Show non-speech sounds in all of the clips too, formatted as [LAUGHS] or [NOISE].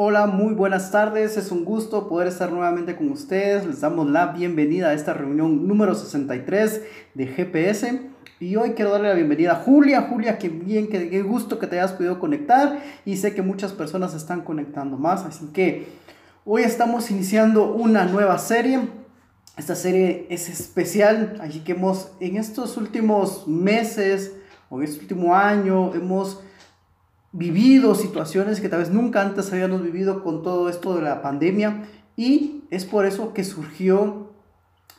Hola, muy buenas tardes. Es un gusto poder estar nuevamente con ustedes. Les damos la bienvenida a esta reunión número 63 de GPS. Y hoy quiero darle la bienvenida a Julia. Julia, qué bien, qué, qué gusto que te hayas podido conectar. Y sé que muchas personas están conectando más. Así que hoy estamos iniciando una nueva serie. Esta serie es especial. Así que hemos, en estos últimos meses o en este último año, hemos vivido situaciones que tal vez nunca antes habíamos vivido con todo esto de la pandemia y es por eso que surgió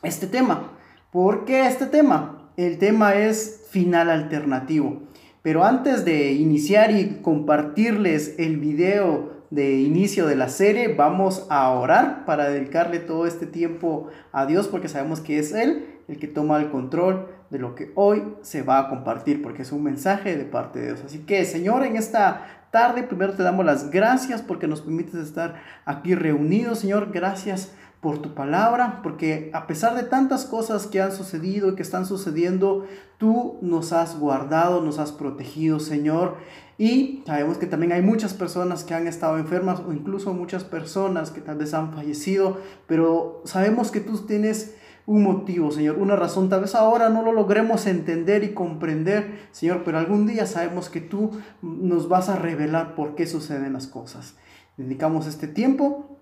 este tema. ¿Por qué este tema? El tema es final alternativo. Pero antes de iniciar y compartirles el video de inicio de la serie, vamos a orar para dedicarle todo este tiempo a Dios porque sabemos que es Él el que toma el control de lo que hoy se va a compartir, porque es un mensaje de parte de Dios. Así que, Señor, en esta tarde primero te damos las gracias porque nos permites estar aquí reunidos, Señor. Gracias por tu palabra, porque a pesar de tantas cosas que han sucedido y que están sucediendo, tú nos has guardado, nos has protegido, Señor. Y sabemos que también hay muchas personas que han estado enfermas o incluso muchas personas que tal vez han fallecido, pero sabemos que tú tienes un motivo, Señor, una razón. Tal vez ahora no lo logremos entender y comprender, Señor, pero algún día sabemos que tú nos vas a revelar por qué suceden las cosas. Dedicamos este tiempo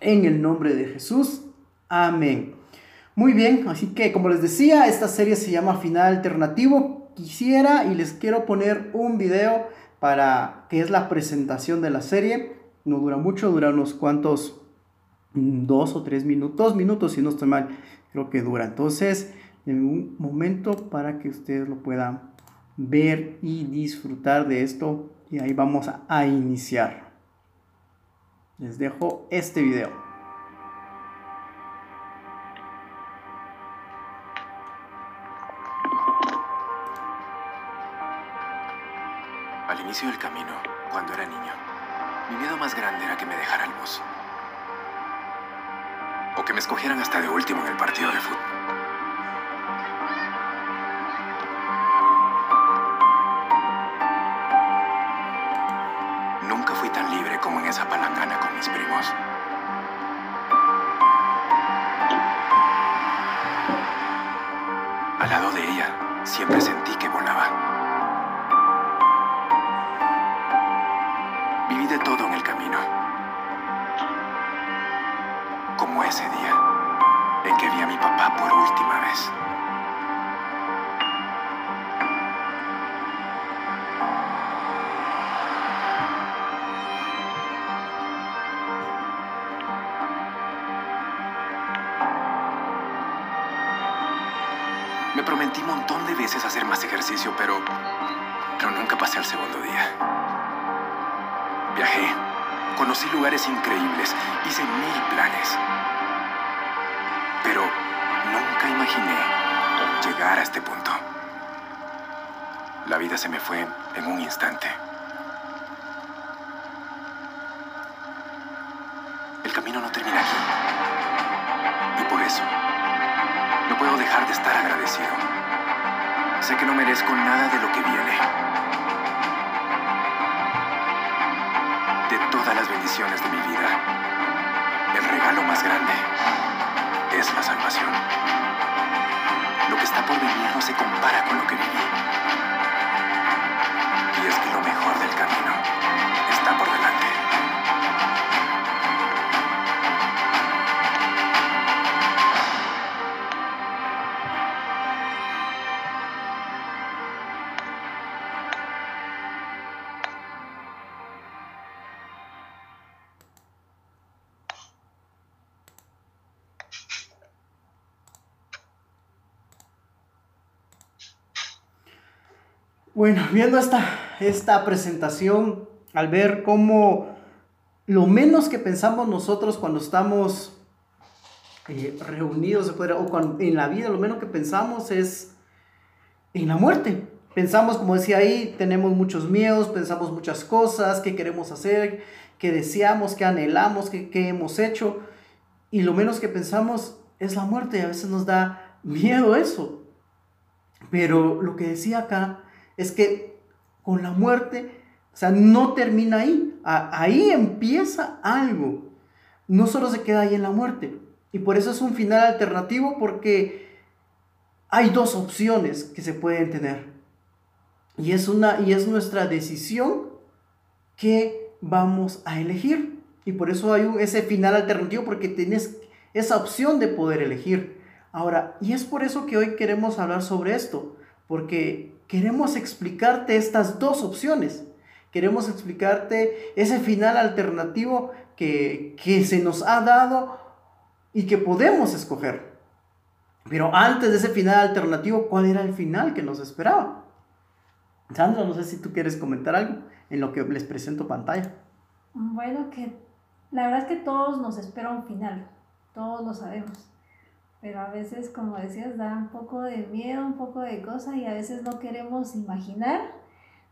en el nombre de Jesús. Amén. Muy bien, así que como les decía, esta serie se llama Final Alternativo. Quisiera y les quiero poner un video para que es la presentación de la serie. No dura mucho, dura unos cuantos, dos o tres minutos, dos minutos si no estoy mal creo que dura. Entonces, en un momento para que ustedes lo puedan ver y disfrutar de esto. Y ahí vamos a, iniciar. Les dejo este video. Al inicio del camino, cuando era niño, mi miedo más grande era que me dejara el bus que me escogieran hasta de último en el partido de fútbol. Nunca fui tan libre como en esa palangana con mis primos. Al lado de ella, siempre sentí Prometí un montón de veces hacer más ejercicio, pero, pero nunca pasé al segundo día. Viajé, conocí lugares increíbles, hice mil planes. Pero nunca imaginé llegar a este punto. La vida se me fue en un instante. Sé que no merezco nada de lo que viene. De todas las bendiciones de mi vida, el regalo más grande es la salvación. Lo que está por venir no se compara con lo que viví. Y es que lo mejor del camino Bueno, viendo esta, esta presentación, al ver cómo lo menos que pensamos nosotros cuando estamos eh, reunidos o cuando, en la vida, lo menos que pensamos es en la muerte. Pensamos, como decía ahí, tenemos muchos miedos, pensamos muchas cosas, qué queremos hacer, qué deseamos, qué anhelamos, qué, qué hemos hecho. Y lo menos que pensamos es la muerte y a veces nos da miedo eso. Pero lo que decía acá es que con la muerte sea, no termina ahí. ahí empieza algo. No solo se queda ahí en la muerte. Y por eso es un final alternativo porque hay dos opciones que se pueden tener. Y es, una, y es nuestra decisión que vamos a elegir. Y por eso hay ese final alternativo porque tienes esa opción de poder elegir. Ahora, y es por eso que hoy queremos hablar sobre esto, porque queremos explicarte estas dos opciones. Queremos explicarte ese final alternativo que, que se nos ha dado y que podemos escoger. Pero antes de ese final alternativo, ¿cuál era el final que nos esperaba? Sandra, no sé si tú quieres comentar algo en lo que les presento pantalla. Bueno, que la verdad es que todos nos espera un final, todos lo sabemos. Pero a veces, como decías, da un poco de miedo, un poco de cosa y a veces no queremos imaginar,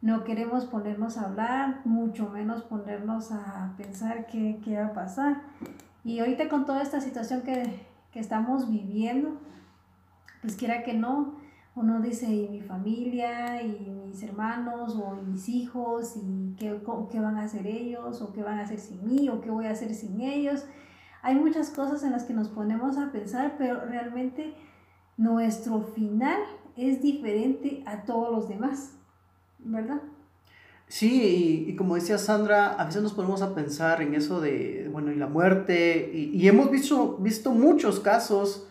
no queremos ponernos a hablar, mucho menos ponernos a pensar qué, qué va a pasar. Y ahorita con toda esta situación que, que estamos viviendo, pues quiera que no, uno dice, y mi familia, y mis hermanos, o mis hijos, y qué, qué van a hacer ellos, o qué van a hacer sin mí, o qué voy a hacer sin ellos. Hay muchas cosas en las que nos ponemos a pensar, pero realmente nuestro final es diferente a todos los demás, ¿verdad? Sí, y, como decía Sandra, a veces nos ponemos a pensar en eso de, bueno, y la muerte, y, y hemos visto, visto muchos casos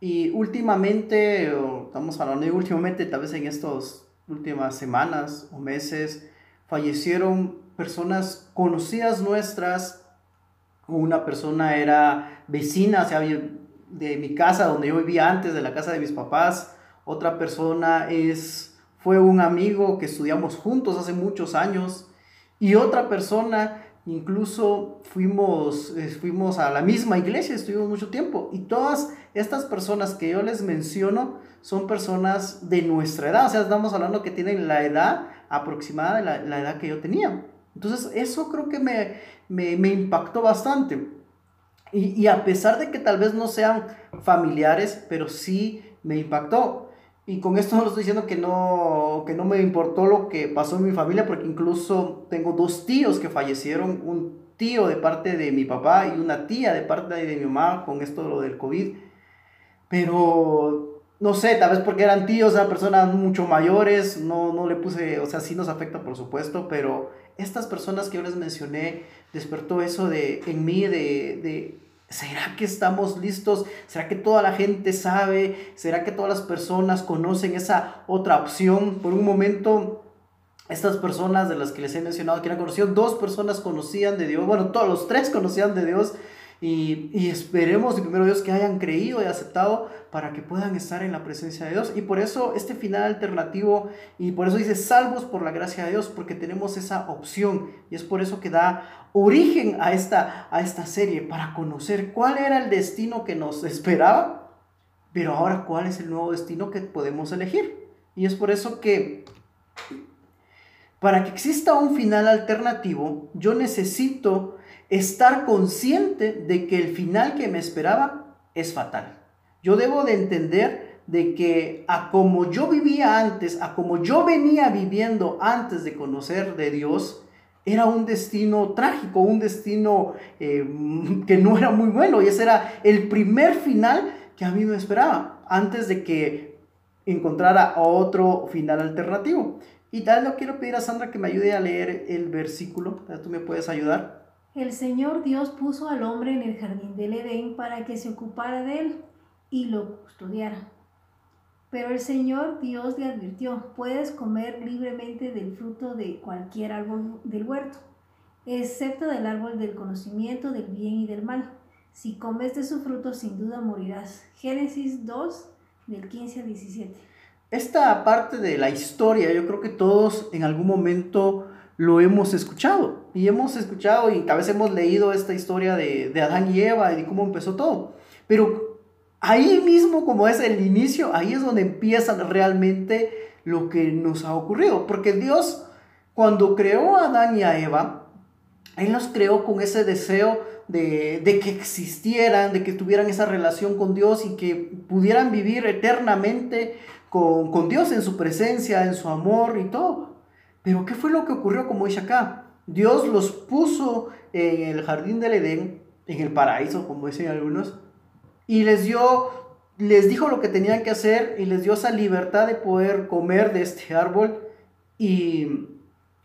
y últimamente, o estamos hablando de últimamente, tal vez en estas últimas semanas o meses, fallecieron personas conocidas nuestras. Una persona era vecina, o sea, de mi casa, donde yo vivía antes, de la casa de mis papás. Otra persona es, fue un amigo que estudiamos juntos hace muchos años. Y otra persona Incluso fuimos, eh, fuimos a la misma iglesia, estuvimos mucho tiempo. Y todas estas personas que yo les menciono son personas de nuestra edad. O sea, estamos hablando que tienen la edad aproximada de la, edad que yo tenía. Entonces, eso creo que me, me, impactó bastante. Y, y, a pesar de que tal vez no sean familiares, pero sí me impactó. Y con esto no estoy diciendo que no, que no me importó lo que pasó en mi familia, porque incluso tengo dos tíos que fallecieron, un tío de parte de mi papá y una tía de parte de mi mamá con esto lo del COVID. Pero no sé, tal vez porque eran tíos, eran personas mucho mayores, no, no le puse, o sea, sí nos afecta por supuesto, pero estas personas que yo les mencioné despertó eso de, en mí de, de ¿Será que estamos listos? ¿Será que toda la gente sabe? ¿Será que todas las personas conocen esa otra opción? Por un momento, estas personas de las que les he mencionado que eran conocido, dos personas conocían de Dios, bueno, todos los tres conocían de Dios y, y esperemos, primero Dios, que hayan creído y aceptado para que puedan estar en la presencia de Dios. Y por eso este final alternativo, y por eso dice salvos por la gracia de Dios, porque tenemos esa opción. Y es por eso que da origen a esta, a esta serie, para conocer cuál era el destino que nos esperaba, pero ahora cuál es el nuevo destino que podemos elegir. Y es por eso que para que exista un final alternativo, yo necesito estar consciente de que el final que me esperaba es fatal. Yo debo de entender de que a como yo vivía antes, a como yo venía viviendo antes de conocer de Dios, era un destino trágico, un destino eh, [LAUGHS] que no era muy bueno. Y ese era el primer final que a mí me esperaba, antes de que encontrara otro final alternativo. Y tal lo quiero pedir a Sandra que me ayude a leer el versículo. ¿Tú me puedes ayudar? El Señor Dios puso al hombre en el jardín del Edén para que se ocupara de él y lo custodiara. Pero el Señor Dios le advirtió, puedes comer libremente del fruto de cualquier árbol del huerto, excepto del árbol del conocimiento del bien y del mal. Si comes de su fruto, sin duda morirás. Génesis 2, del 15 al 17. Esta parte de la historia, yo creo que todos en algún momento lo hemos escuchado. Y hemos escuchado y a veces hemos leído esta historia de, de Adán y Eva y de cómo empezó todo. Pero ahí mismo, como es el inicio, ahí es donde empieza realmente lo que nos ha ocurrido. Porque Dios, cuando creó a Adán y a Eva, Él los creó con ese deseo de, de, que existieran, de que tuvieran esa relación con Dios y que pudieran vivir eternamente con, con Dios en su presencia, en su amor y todo. Pero ¿qué fue lo que ocurrió como dice acá? Dios los puso en el jardín del Edén, en el paraíso, como dicen algunos, y les dio, les dijo lo que tenían que hacer y les dio esa libertad de poder comer de este árbol y,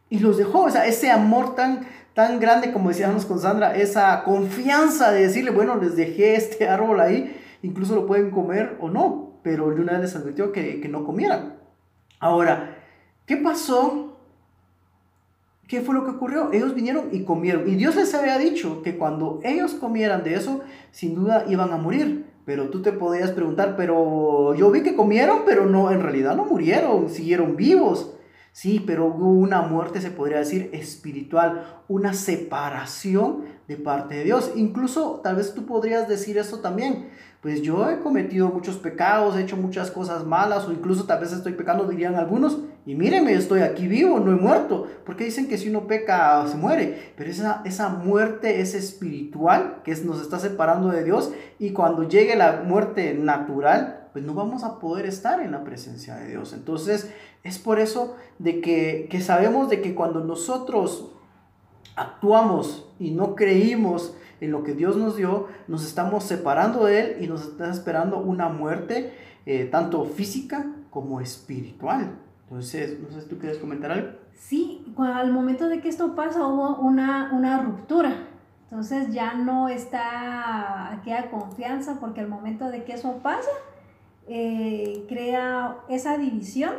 y los dejó, o sea, ese amor tan, tan grande como decíamos con Sandra, esa confianza de decirle, bueno, les dejé este [LAUGHS] árbol ahí, incluso lo pueden comer o no, pero de una vez les advirtió que, que no comieran. Ahora, ¿qué pasó ¿Qué fue lo que ocurrió? Ellos vinieron y comieron. Y Dios les había dicho que cuando ellos comieran de eso, sin duda iban a morir. Pero tú te podías preguntar, pero yo vi que comieron, pero no, en realidad no murieron, siguieron vivos. Sí, pero hubo una muerte, se podría decir, espiritual, una separación de parte de Dios. Incluso tal vez tú podrías decir eso también pues yo he cometido muchos pecados, he hecho muchas cosas malas o incluso tal vez estoy pecando, dirían algunos, y míreme, estoy aquí vivo, no he muerto, porque dicen que si uno peca se muere, pero esa, esa muerte es espiritual, que nos está separando de Dios, y cuando llegue la muerte natural, pues no vamos a poder estar en la presencia de Dios. Entonces, es por eso de que, que sabemos de que cuando nosotros actuamos y no creímos en lo que Dios nos dio, nos estamos separando de Él y nos está esperando una muerte eh, tanto física como espiritual. Entonces, no sé si tú quieres comentar algo. Sí, al momento de que esto pasa hubo una, una ruptura. Entonces ya no está aquella confianza porque al momento de que eso pasa, eh, crea esa división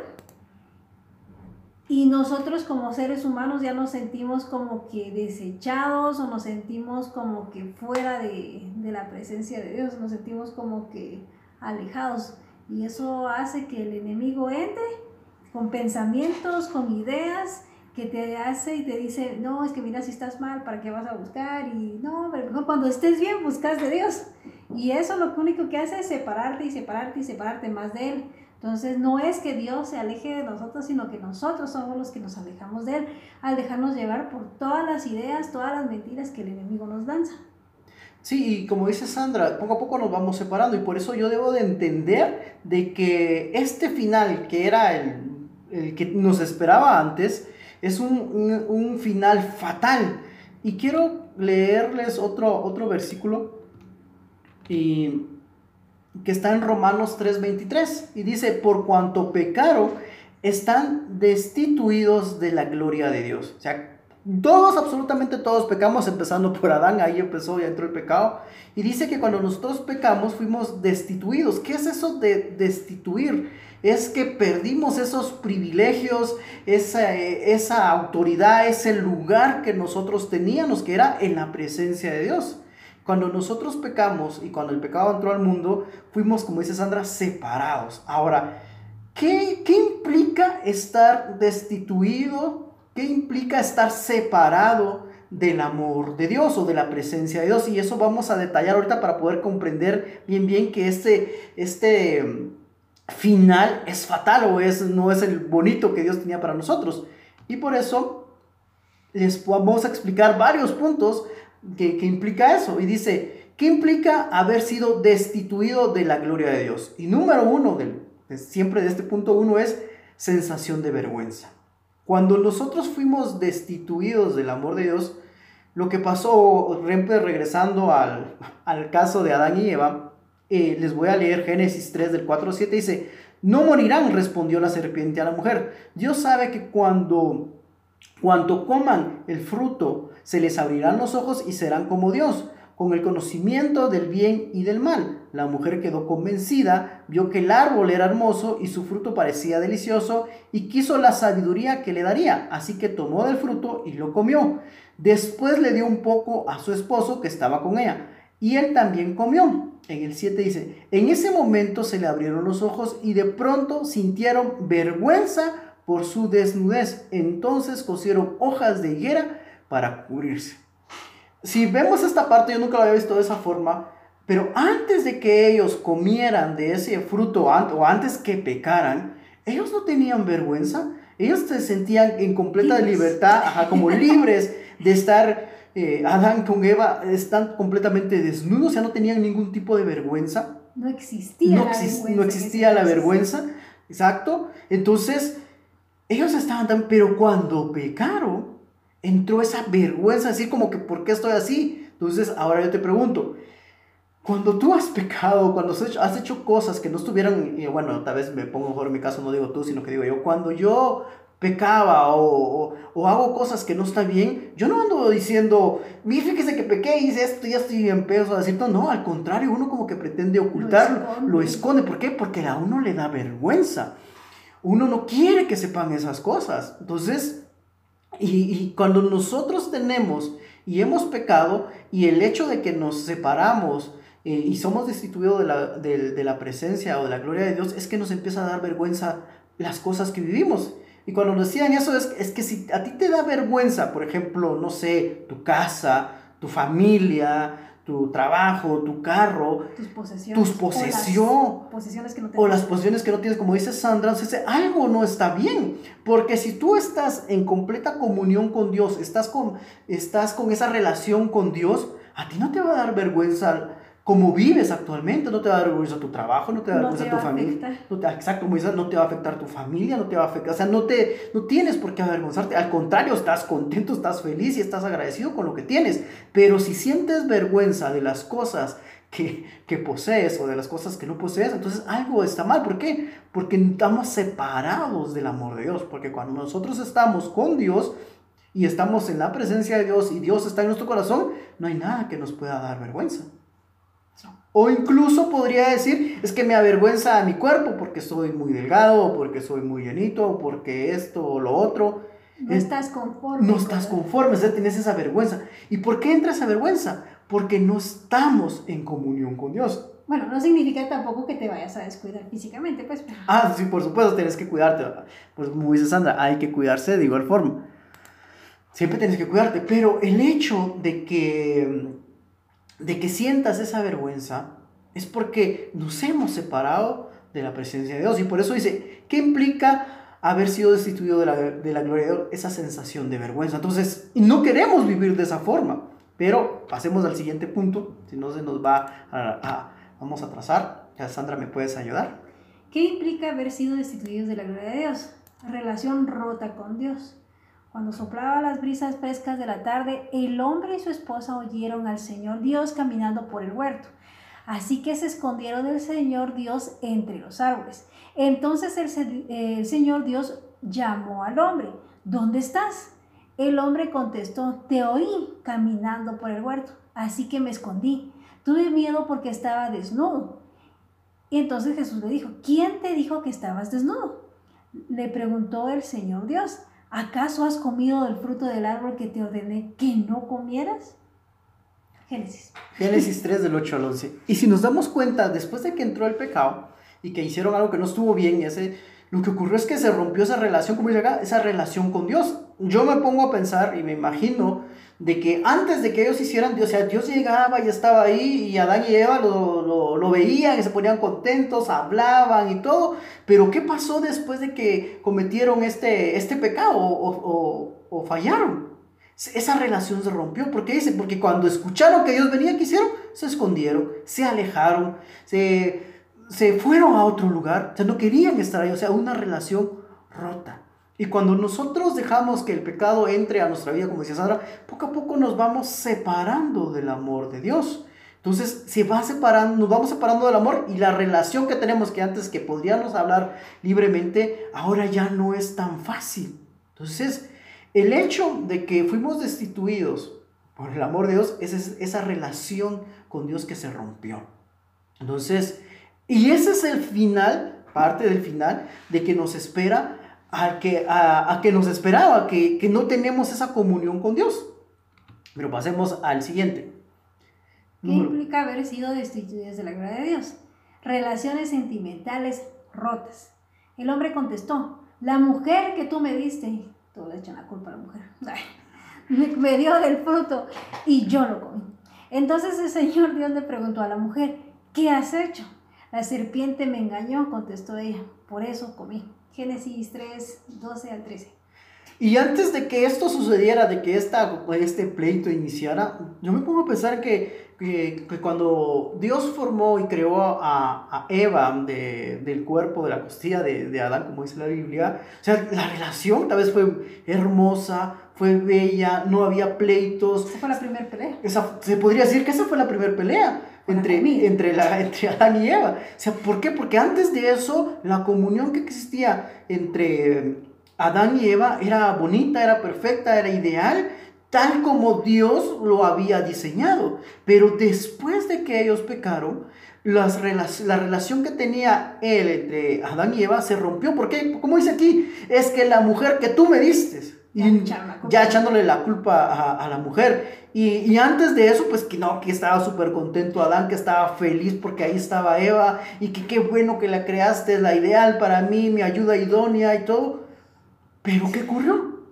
y nosotros como seres humanos ya nos sentimos como que desechados o nos sentimos como que fuera de, la presencia de Dios, nos sentimos como que alejados. Y eso hace que el enemigo entre con pensamientos, con ideas que te hace y te dice, no, es que mira si estás mal, ¿para qué vas a buscar? Y no, pero cuando estés bien buscas de Dios. Y eso lo único que hace es separarte y separarte y separarte más de Él. Entonces no es que Dios se aleje de nosotros, sino que nosotros somos los que nos alejamos de Él al dejarnos llevar por todas las ideas, todas las mentiras que el enemigo nos danza. Sí, y como dice Sandra, poco a poco nos vamos separando y por eso yo debo de entender de que este final, que era el, que nos esperaba antes, es un, un, final fatal. Y quiero leerles otro, otro versículo y que está en Romanos 3:23 y dice, por cuanto pecaron, están destituidos de la gloria de Dios. O sea, todos, absolutamente todos pecamos, empezando por Adán, ahí empezó, y entró el pecado. Y dice que cuando nosotros pecamos fuimos destituidos. ¿Qué es eso de destituir? Es que perdimos esos privilegios, esa, esa autoridad, ese lugar que nosotros teníamos, que era en la presencia de Dios. Cuando nosotros pecamos y cuando el pecado entró al mundo, fuimos, como dice Sandra, separados. Ahora, ¿qué, qué implica estar destituido? ¿Qué implica estar separado del amor de Dios o de la presencia de Dios? Y eso vamos a detallar ahorita para poder comprender bien bien que este, este mm, final es fatal o es, no es el bonito que Dios tenía para nosotros. Y por eso les vamos a explicar varios puntos que, implica eso. Y dice, ¿qué implica haber sido destituido de la gloria de Dios? Y número uno, del, siempre de este punto uno, es sensación de vergüenza. Cuando nosotros fuimos destituidos del amor de Dios, lo que pasó, regresando al, al caso de Adán y Eva, eh, les voy a leer Génesis 3 del 4 al 7, dice, no morirán, respondió la serpiente a la mujer. Dios sabe que cuando, cuando coman el fruto se les abrirán los ojos y serán como Dios, con el conocimiento del bien y del mal. La mujer quedó convencida, vio que el árbol era hermoso y su fruto parecía delicioso y quiso la sabiduría que le daría, así que tomó del fruto y lo comió. Después le dio un poco a su esposo que estaba con ella y él también comió. En el 7 dice, en ese momento se le abrieron los ojos y de pronto sintieron vergüenza por su desnudez. Entonces cosieron hojas de higuera para cubrirse. Si vemos esta parte, yo nunca lo había visto de esa forma, pero antes de que ellos comieran de ese fruto o antes que pecaran, ellos no tenían vergüenza, ellos se sentían en completa libertad, como [LAUGHS] libres de estar, eh, Adán con Eva están completamente desnudos, ya no tenían ningún tipo de vergüenza. No existía. No, la vergüenza, no existía la vergüenza, exacto. Entonces, ellos estaban tan, pero cuando pecaron, entró esa vergüenza, así como que, ¿por qué estoy así? Entonces, ahora yo te pregunto, cuando tú has pecado, cuando has hecho, cosas que no estuvieran, y bueno, tal vez me pongo mejor en mi caso, no digo tú, sino que digo yo, cuando yo pecaba o, o, hago cosas que no está bien, yo no ando diciendo, fíjese que pequé, hice esto, ya estoy en peso, decir, no, al contrario, uno como que pretende ocultarlo, lo esconde. lo esconde, ¿por qué? Porque a uno le da vergüenza, uno no quiere que sepan esas cosas, entonces, y, y cuando nosotros tenemos y hemos pecado, y el hecho de que nos separamos, eh, y somos destituidos de la, de, la presencia o de la gloria de Dios, es que nos empieza a dar vergüenza las cosas que vivimos. Y cuando nos decían eso es, es, que si a ti te da vergüenza, por ejemplo, no sé, tu casa, tu familia, tu trabajo, tu carro, tus posesiones, tus posesión, o las posesiones que no o las posesiones que no tienes, como dice Sandra, entonces algo no está bien, porque si tú estás en completa comunión con Dios, estás con, estás con esa relación con Dios, a ti no te va a dar vergüenza como vives actualmente, no te va a dar vergüenza tu trabajo, no te va a dar No vergüenza te tu familia. afectar. No te, exacto, como dices, no te va a afectar tu familia, no te va a afectar, o sea, no, te, no tienes por qué avergonzarte, al contrario, estás contento, estás feliz y estás agradecido con lo que tienes, pero si sientes vergüenza de las cosas que, que posees o de las cosas que no posees, entonces algo está mal, ¿por qué? Porque estamos separados del amor de Dios, porque cuando nosotros estamos con Dios, y estamos en la presencia de Dios y Dios está en nuestro corazón, no hay nada que nos pueda dar vergüenza. O incluso podría decir, es que me avergüenza a mi cuerpo porque soy muy delgado, o porque soy muy llenito, o porque esto o lo otro. No Es- estás conforme. No estás conforme, o sea, tienes esa vergüenza. ¿Y por qué entra esa vergüenza? Porque no estamos en comunión con Dios. Bueno, no significa tampoco que te vayas a descuidar físicamente, pues. Ah, sí, por supuesto, tienes que cuidarte. Pues como dice Sandra, hay que cuidarse de igual forma. Siempre tienes que cuidarte, pero el hecho de que, de que sientas esa vergüenza es porque nos hemos separado de la presencia de Dios. Y por eso dice, ¿qué implica haber sido destituido de la, de la gloria de Dios? Esa sensación de vergüenza. Entonces, no queremos vivir de esa forma. Pero pasemos al siguiente punto, si no se nos va a- vamos a trazar. Ya, Sandra, ¿me puedes ayudar? ¿Qué implica haber sido destituidos de la gloria de Dios? Relación rota con Dios. Cuando soplaba las brisas frescas de la tarde, el hombre y su esposa oyeron al Señor Dios caminando por el huerto. Así que se escondieron del Señor Dios entre los árboles. Entonces el, se- el Señor Dios llamó al hombre, ¿dónde estás? El hombre contestó, te oí caminando por el huerto, así que me escondí. Tuve miedo porque estaba desnudo. Y entonces Jesús le dijo, ¿quién te dijo que estabas desnudo? Le preguntó el Señor Dios, ¿acaso has comido del fruto del árbol que te ordené que no comieras? Génesis. Génesis 3 del 8 al 11. Y si nos damos cuenta, después de que entró el pecado y que hicieron algo que no estuvo bien, ese, lo que ocurrió es que se rompió esa relación, como dice acá, esa relación con Dios. Yo me pongo a pensar y me imagino de que antes de que ellos hicieran, o sea, Dios llegaba y estaba ahí y Adán y Eva lo, lo, lo veían y se ponían contentos, hablaban y todo. Pero ¿qué pasó después de que cometieron este, este pecado o, o- fallaron? Esa relación se rompió. ¿Por qué dice? Porque cuando escucharon que Dios venía, ¿qué hicieron? Se escondieron, se alejaron, se, se fueron a otro lugar. O sea, no querían estar ahí. O sea, una relación rota. Y cuando nosotros dejamos que el pecado entre a nuestra vida, como decía Sandra, poco a poco nos vamos separando del amor de Dios. Entonces se va separando, nos vamos separando del amor y la relación que tenemos que antes que podríamos hablar libremente, ahora ya no es tan fácil. Entonces, el hecho de que fuimos destituidos por el amor de Dios es es- esa relación con Dios que se rompió. Entonces, y ese es el final, parte del final, de que nos espera, a que, a, a que nos esperaba, que, que no tenemos esa comunión con Dios. Pero pasemos al siguiente. ¿Qué Número- implica haber sido destituidos de la gloria de Dios? Relaciones sentimentales rotas. El hombre contestó, la mujer que tú me diste, todo le echan la culpa a la mujer, [LAUGHS] Ay, me dio del fruto y yo lo comí. Entonces el Señor Dios le preguntó a la mujer, ¿qué has hecho? La serpiente me engañó, contestó ella, por eso comí. Génesis 3, 12 al 13. Y antes de que esto sucediera, de que esta, este pleito iniciara, yo me pongo a pensar que, eh, que cuando Dios formó y creó a, a Eva de, del cuerpo, de la costilla de, de, Adán, como dice la Biblia, o sea, la relación tal vez fue hermosa, fue bella, no había pleitos. Esa fue la primera pelea. Esa, se podría decir que esa fue la primera pelea entre, entre, la, [LAUGHS] entre Adán y Eva. O sea, ¿por qué? Porque antes de eso, la comunión que existía entre Adán y Eva era bonita, era perfecta, era ideal, tal como Dios lo había diseñado. Pero después de que ellos pecaron, las, la relación que tenía él entre Adán y Eva se rompió. ¿Por qué? Como dice aquí, es que la mujer que tú me diste, y ya echándole la culpa a, a la mujer. Y, y, antes de eso, pues que no, que estaba súper contento Adán, que estaba feliz porque ahí estaba Eva y que qué bueno que la creaste, es la ideal para mí, mi ayuda idónea y todo. Pero ¿qué ocurrió?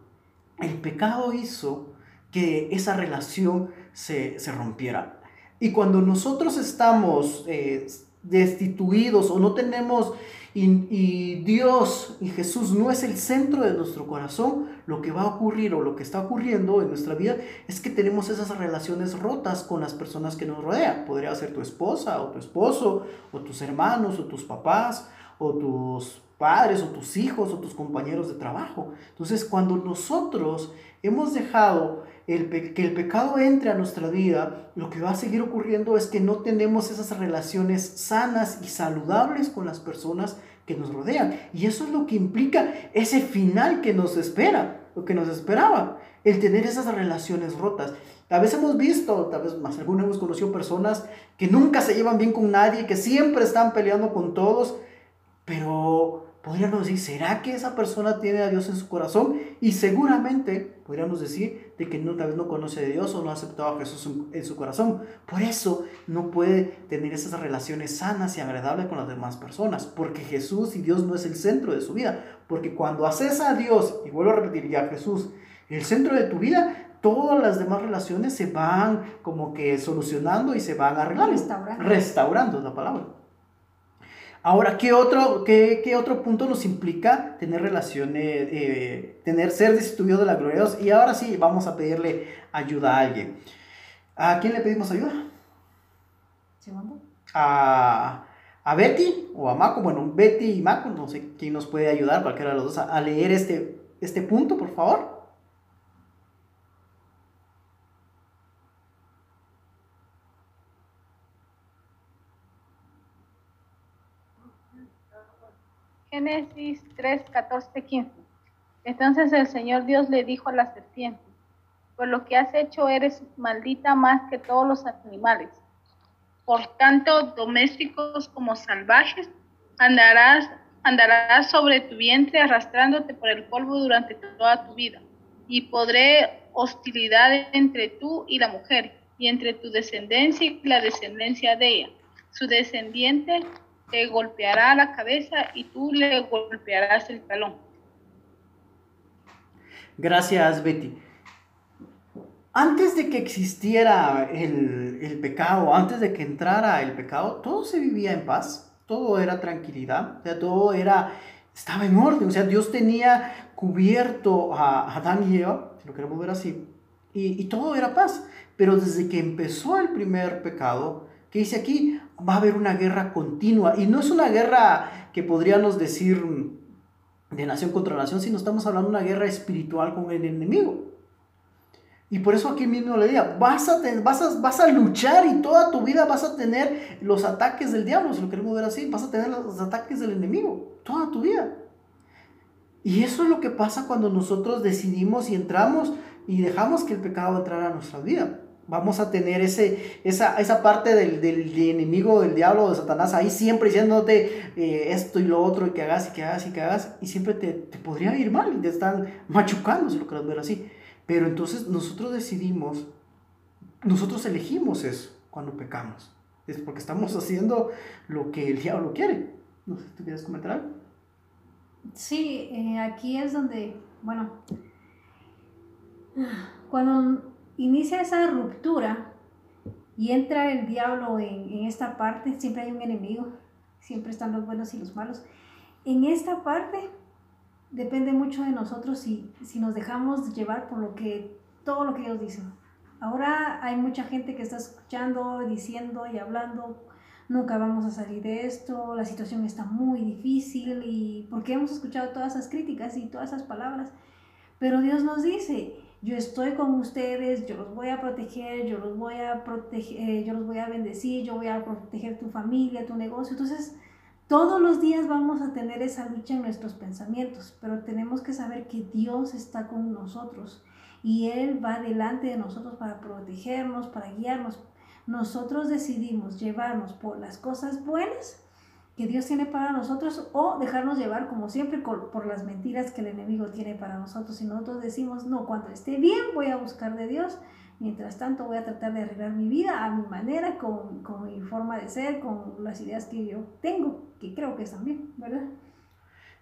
El pecado hizo que esa relación se, se rompiera. Y cuando nosotros estamos eh, destituidos o no tenemos y, Dios y Jesús no es el centro de nuestro corazón, lo que va a ocurrir o lo que está ocurriendo en nuestra vida es que tenemos esas relaciones rotas con las personas que nos rodean. Podría ser tu esposa o tu esposo, o tus hermanos, o tus papás, o tus padres, o tus hijos, o tus compañeros de trabajo. Entonces, cuando nosotros hemos dejado el que el pecado entre a nuestra vida, lo que va a seguir ocurriendo es que no tenemos esas relaciones sanas y saludables con las personas que nos rodean. Y eso es lo que implica ese final que nos espera, lo que nos esperaba, el tener esas relaciones rotas. A veces hemos visto, tal vez más algunos hemos conocido personas que nunca se llevan bien con nadie, que siempre están peleando con todos, pero podríamos decir, ¿será que esa persona tiene a Dios en su corazón? Y seguramente podríamos decir de que no, tal vez no conoce a Dios o no ha aceptado a Jesús en su corazón. Por eso no puede tener esas relaciones sanas y agradables con las demás personas, porque Jesús y Dios no es el centro de su vida. Porque cuando haces a Dios, y vuelvo a repetir ya Jesús, el centro de tu vida, todas las demás relaciones se van como que solucionando y se van arreglando. Restaurando. Restaurando es la palabra. Ahora, ¿qué otro, qué, qué otro punto nos implica tener relaciones, eh, tener, ser destituido de la gloria de Dios? Y ahora sí, vamos a pedirle ayuda a alguien. ¿A quién le pedimos ayuda? A, a Betty o a Maco. Bueno, Betty y Maco, no sé quién nos puede ayudar, cualquiera de los dos, a, a leer este, este punto, por favor. Génesis 3, 14, 15. Entonces el Señor Dios le dijo a la serpiente, por lo que has hecho eres maldita más que todos los animales. Por tanto, domésticos como salvajes, andarás, andarás sobre tu vientre arrastrándote por el polvo durante toda tu vida. Y podré hostilidad entre tú y la mujer, y entre tu descendencia y la descendencia de ella. Su descendiente te golpeará la cabeza y tú le golpearás el talón. Gracias, Betty. Antes de que existiera el, el, pecado, antes de que entrara el pecado, todo se vivía en paz, todo era tranquilidad, o sea, todo era, estaba en orden, o sea, Dios tenía cubierto a Adán y Eva, si lo queremos ver así, y, y todo era paz. Pero desde que empezó el primer pecado, que dice aquí, va a haber una guerra continua. Y no es una guerra que podríamos decir de nación contra nación, sino estamos hablando de una guerra espiritual con el enemigo. Y por eso aquí mismo le diga, vas a, vas, a, vas a luchar y toda tu vida vas a tener los ataques del diablo, si lo queremos ver así, vas a tener los ataques del enemigo, toda tu vida. Y eso es lo que pasa cuando nosotros decidimos y entramos y dejamos que el pecado entrara a nuestra vida vamos a tener ese, esa, esa parte del, del, enemigo, del diablo, de Satanás, ahí siempre diciéndote eh, esto y lo otro, y que hagas y que hagas y que hagas, y siempre te, te podría ir mal y te están machucando, si lo quieres ver así. Pero entonces nosotros decidimos, nosotros elegimos eso cuando pecamos. Es porque estamos haciendo lo que el diablo quiere. No sé, ¿tú quieres comentar algo? Sí, eh, aquí es donde, bueno, cuando inicia esa ruptura y entra el diablo en, esta parte, siempre hay un enemigo, siempre están los buenos y los malos. En esta parte depende mucho de nosotros si, si nos dejamos llevar por lo que, todo lo que ellos dicen. Ahora hay mucha gente que está escuchando, diciendo y hablando, nunca vamos a salir de esto, la situación está muy difícil y porque hemos escuchado todas esas críticas y todas esas palabras. Pero Dios nos dice, yo estoy con ustedes, yo los voy a proteger, yo los voy a proteger, eh, yo los voy a bendecir, yo voy a proteger tu familia, tu negocio. Entonces, todos los días vamos a tener esa lucha en nuestros pensamientos, pero tenemos que saber que Dios está con nosotros y Él va delante de nosotros para protegernos, para guiarnos. Nosotros decidimos llevarnos por las cosas buenas que Dios tiene para nosotros o dejarnos llevar como siempre por las mentiras que el enemigo tiene para nosotros. Y nosotros decimos, no, cuando esté bien voy a buscar de Dios, mientras tanto voy a tratar de arreglar mi vida a mi manera, con, con mi forma de ser, con las ideas que yo tengo, que creo que están bien, ¿verdad?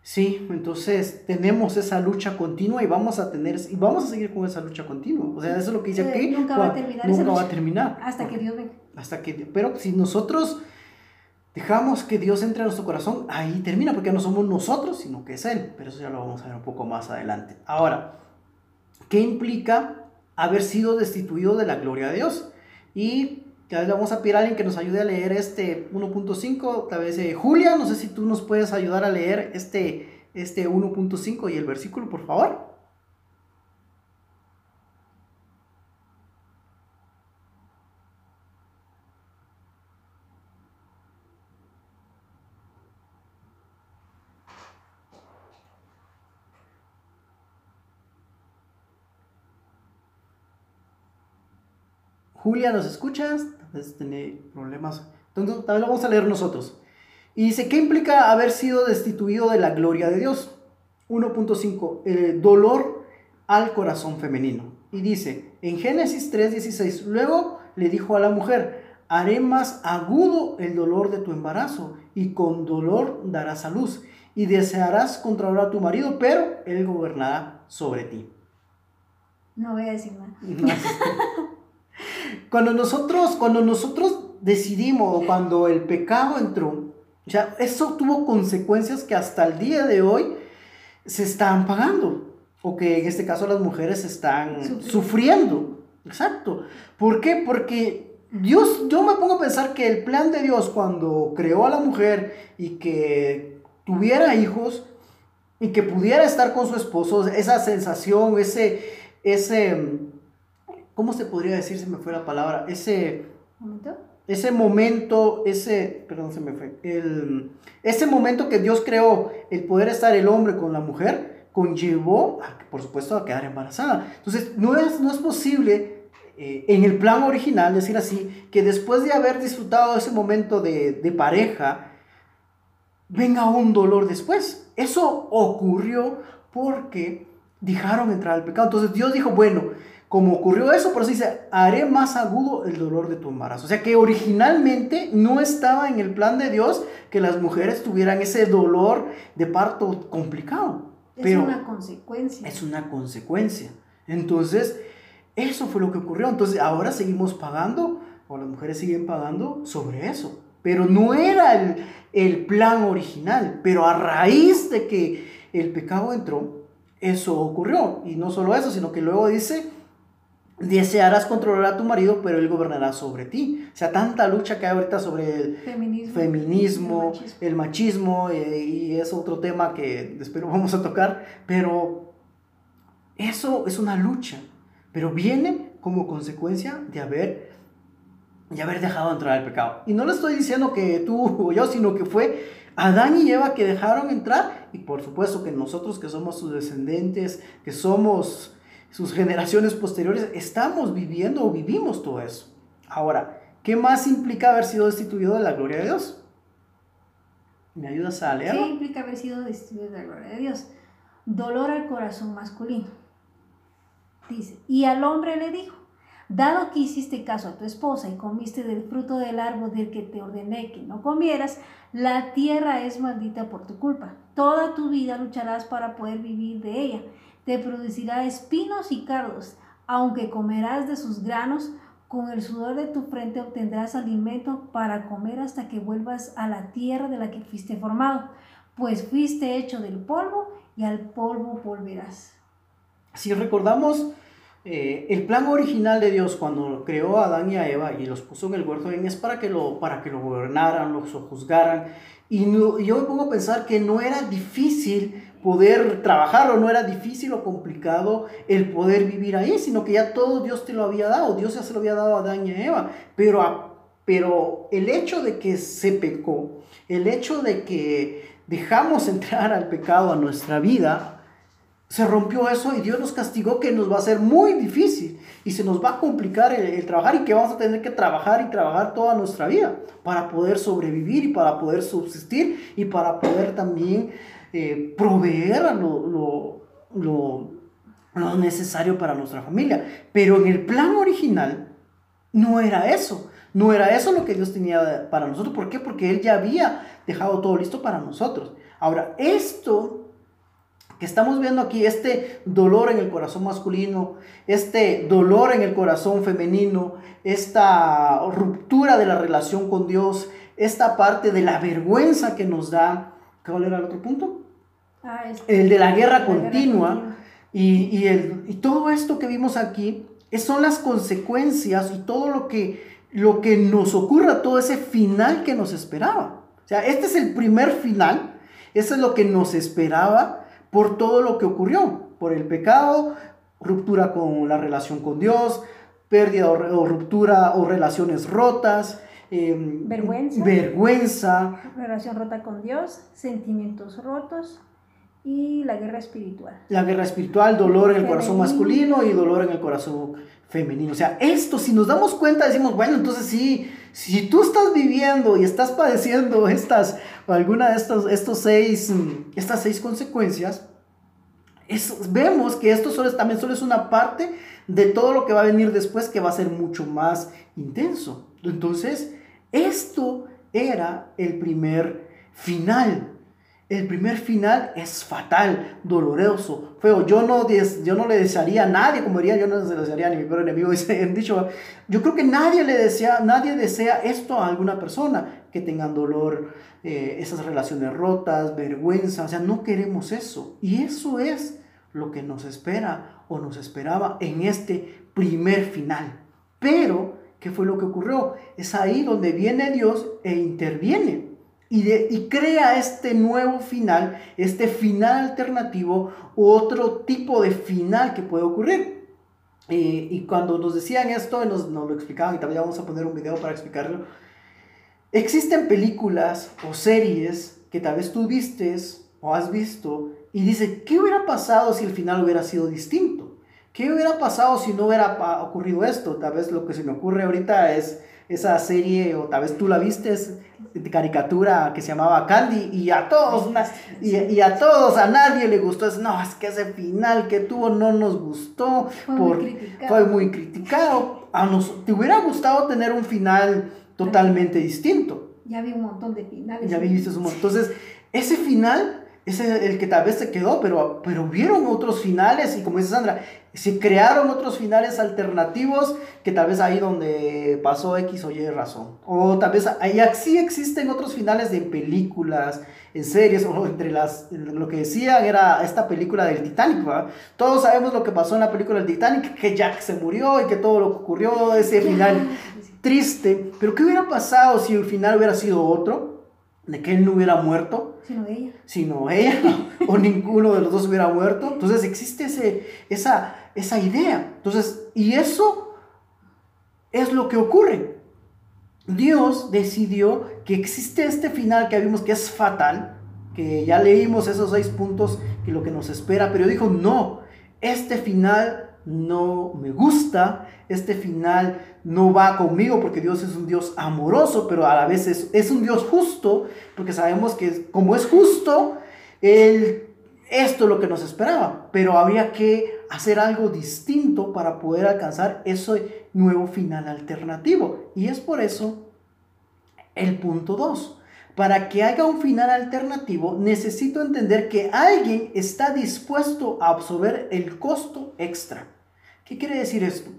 Sí, entonces tenemos esa lucha continua y vamos a tener y vamos a seguir con esa lucha continua. O sea, eso es lo que dice aquí. Nunca va a terminar. Nunca va a terminar. Hasta que Dios venga. Hasta que, pero si nosotros dejamos que Dios entre a nuestro corazón, ahí termina, porque no somos nosotros, sino que es Él. Pero eso ya lo vamos a ver un poco más adelante. Ahora, ¿qué implica haber sido destituido de la gloria de Dios? Y ya le vamos a pedir a alguien que nos ayude a leer este 1.5, tal vez eh, Julia, no sé si tú nos puedes ayudar a leer este, este 1.5 y el versículo, por favor. Julia, ¿nos escuchas? Tal vez tiene problemas. Entonces, tal vez lo vamos a leer nosotros. Y dice, ¿qué implica haber sido destituido de la gloria de Dios? 1.5, el dolor al corazón femenino. Y dice, en Génesis 3:16, luego le dijo a la mujer, haré más agudo el dolor de tu embarazo y con dolor darás a luz y desearás controlar a tu marido, pero él gobernará sobre ti. No voy a decir nada. Cuando nosotros, cuando nosotros decidimos, cuando el pecado entró, ya eso tuvo consecuencias que hasta el día de hoy se están pagando, o que en este caso las mujeres están sufriendo. Exacto. ¿Por qué? Porque Dios, yo me pongo a pensar que el plan de Dios cuando creó a la mujer y que tuviera hijos y que pudiera estar con su esposo, esa sensación, ese, ese, ¿cómo se podría decir si me fue la palabra? Ese ¿Momento? ese momento, ese, perdón, se me fue, el, ese momento que Dios creó, el poder estar el hombre con la mujer, conllevó, a, por supuesto, a quedar embarazada. Entonces, no es, no es posible eh, en el plan original, decir así, que después de haber disfrutado ese momento de, de pareja, venga un dolor después. Eso ocurrió porque dejaron entrar al pecado. Entonces Dios dijo, bueno, como ocurrió eso, por eso dice, haré más agudo el dolor de tu embarazo. O sea que originalmente no estaba en el plan de Dios que las mujeres tuvieran ese dolor de parto complicado. Es pero una consecuencia. es una consecuencia. Entonces, eso fue lo que ocurrió. Entonces, ahora seguimos pagando, o las mujeres siguen pagando sobre eso. Pero no era el, el plan original. Pero a raíz de que el pecado entró, eso ocurrió. Y no solo eso, sino que luego dice, desearás controlar a tu marido, pero él gobernará sobre ti. O sea, tanta lucha que hay ahorita sobre el Feminismo. feminismo, el machismo. el machismo, eh, y es otro tema que espero vamos a tocar, pero eso es una lucha, pero viene como consecuencia de haber, de haber dejado entrar el pecado. Y no le estoy diciendo que tú [LAUGHS] o yo, sino que fue Adán y Eva que dejaron entrar, y por supuesto que nosotros que somos sus descendientes, que somos sus generaciones posteriores, estamos viviendo o vivimos todo eso. Ahora, ¿qué más implica haber sido destituido de la gloria de Dios? ¿Me ayudas a ¿Qué leerlo? implica haber sido destituido de la gloria de Dios? Dolor al corazón masculino. Dice, y al hombre le dijo, dado que hiciste caso a tu esposa y comiste del fruto del árbol del que te ordené que no comieras, la tierra es maldita por tu culpa. Toda tu vida lucharás para poder vivir de ella. Te producirá espinos y cardos, aunque comerás de sus granos, con el sudor de tu frente obtendrás alimento para comer hasta que vuelvas a la tierra de la que fuiste formado, pues fuiste hecho del polvo y al polvo volverás. Si recordamos, eh, el plan original de Dios cuando creó a Adán y a Eva y los puso en el huerto es para que lo, para que lo gobernaran, los juzgaran. Y, yo me pongo a pensar que no era difícil poder trabajar o no era difícil o complicado el poder vivir ahí, sino que ya todo Dios te lo había dado, Dios ya se lo había dado a Adán y a Eva. Pero, pero el hecho de que se pecó, el hecho de que dejamos entrar al pecado a nuestra vida, se rompió eso y Dios nos castigó que nos va a ser muy difícil y se nos va a complicar el, trabajar y que vamos a tener que trabajar y trabajar toda nuestra vida para poder sobrevivir y para poder subsistir y para poder también eh, proveer lo, lo, lo, lo necesario para nuestra familia. Pero en el plan original no era eso. No era eso lo que Dios tenía para nosotros. ¿Por qué? Porque Él ya había dejado todo listo para nosotros. Ahora, esto que estamos viendo aquí, este dolor en el corazón masculino, este dolor en el corazón femenino, esta ruptura de la relación con Dios, esta parte de la vergüenza que nos da, ¿cuál era el otro punto? Ah, este, el de la guerra continua. Y, el, y, todo esto que vimos aquí son las consecuencias y todo lo que, lo que nos ocurra, todo ese final que nos esperaba. O sea, este es el primer final, eso es lo que nos esperaba por todo lo que ocurrió, por el pecado, ruptura con la relación con Dios, pérdida o, ruptura o relaciones rotas, em, vergüenza, vergüenza, relación rota con Dios, sentimientos rotos y la guerra espiritual. La guerra espiritual, dolor en el corazón masculino y dolor en el corazón femenino. O sea, esto, si nos damos cuenta, decimos, bueno, entonces sí, si tú estás viviendo y estás padeciendo estas, alguna de estos, estos seis, estas seis consecuencias, vemos que esto solo, también solo es una parte de todo lo que va a venir después que va a ser mucho más intenso. Entonces, esto era el primer final el primer final es fatal, doloroso, feo. Yo no, yo no le desearía a nadie, como diría, yo no le desearía a ni mi peor enemigo. [LAUGHS] Han dicho, yo creo que nadie le desea, nadie desea esto a alguna persona, que tengan dolor, eh, esas relaciones rotas, vergüenza. O sea, no queremos eso. Y eso es lo que nos espera o nos esperaba en este primer final. Pero, ¿qué fue lo que ocurrió? Es ahí donde viene Dios e interviene y, crea este nuevo final, este final alternativo, otro tipo de final que puede ocurrir. Eh, y cuando nos decían esto, nos, nos lo explicaban, y también vamos a poner un video para explicarlo, existen películas o series que tal vez tú vistes o has visto y dice, ¿qué hubiera pasado si el final hubiera sido distinto? ¿Qué hubiera pasado si no hubiera ocurrido esto? Tal vez lo que se me ocurre ahorita es esa serie, o tal vez tú la viste, de caricatura que se llamaba Candy, y a todos, y, a todos, a nadie le gustó, es, no, es que ese final que tuvo no nos gustó, fue, muy, criticado. fue muy criticado. A nos, ¿Te hubiera gustado tener un final totalmente distinto? Ya vi un montón de finales. Ya viste un montón. Entonces, ese final es el que tal vez se quedó, pero, pero vieron otros finales y como dice Sandra, se crearon otros finales alternativos que tal vez ahí donde pasó X o Y razón. O tal vez ahí sí existen otros finales de películas, en series, o entre las, lo que decían era esta película del Titanic, Todos sabemos lo que pasó en la película del Titanic, que Jack se murió y que todo lo que ocurrió, ese final [LAUGHS] triste. Pero ¿qué hubiera pasado si el final hubiera sido otro? De que él no hubiera muerto Sino ella. Sino ella, o [LAUGHS] ninguno de los dos hubiera muerto. Entonces existe ese, esa, esa idea. Entonces, y eso es lo que ocurre. Dios decidió que existe este final que vimos que es fatal, que ya leímos esos seis puntos y lo que nos espera, pero dijo, no, este final no me gusta, este final no va conmigo porque Dios es un Dios amoroso, pero a la vez es, un Dios justo, porque sabemos que como es justo, él, esto es lo que nos esperaba, pero había que hacer algo distinto para poder alcanzar ese nuevo final alternativo. Y es por eso el punto 2. Para que haya un final alternativo, necesito entender que alguien está dispuesto a absorber el costo extra. ¿Qué quiere decir esto?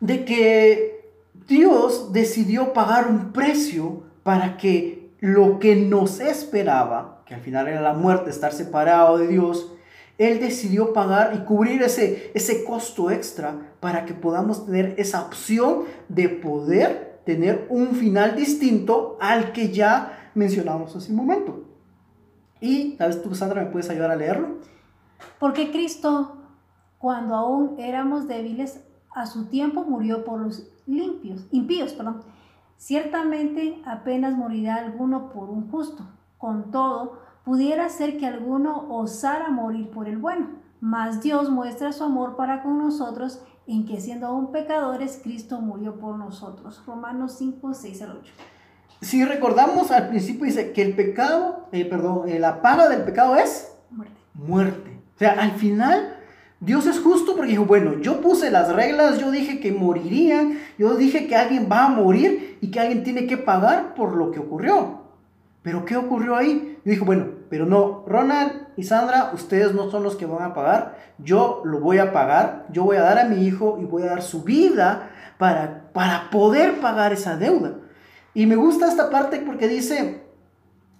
De que Dios decidió pagar un precio para que lo que nos esperaba, que al final era la muerte, estar separado de Dios, Él decidió pagar y cubrir ese, ese costo extra para que podamos tener esa opción de poder tener un final distinto al que ya mencionamos hace un momento. Y, ¿sabes tú, Sandra, me puedes ayudar a leerlo? Porque Cristo, cuando aún éramos débiles, a su tiempo murió por los limpios, impíos, perdón. Ciertamente apenas morirá alguno por un justo. Con todo, pudiera ser que alguno osara morir por el bueno. Mas Dios muestra su amor para con nosotros en que siendo aún pecadores, Cristo murió por nosotros. Romanos 5, 6 al 8. Si recordamos al principio dice que el pecado, eh, perdón, eh, la paga del pecado es Muerte. muerte. O sea, al final Dios es justo porque dijo, bueno, yo puse las reglas, yo dije que morirían, yo dije que alguien va a morir y que alguien tiene que pagar por lo que ocurrió. Pero ¿qué ocurrió ahí? Yo dije, bueno, pero no, Ronald y Sandra, ustedes no son los que van a pagar, yo lo voy a pagar, yo voy a dar a mi hijo y voy a dar su vida para, para poder pagar esa deuda. Y me gusta esta parte porque dice,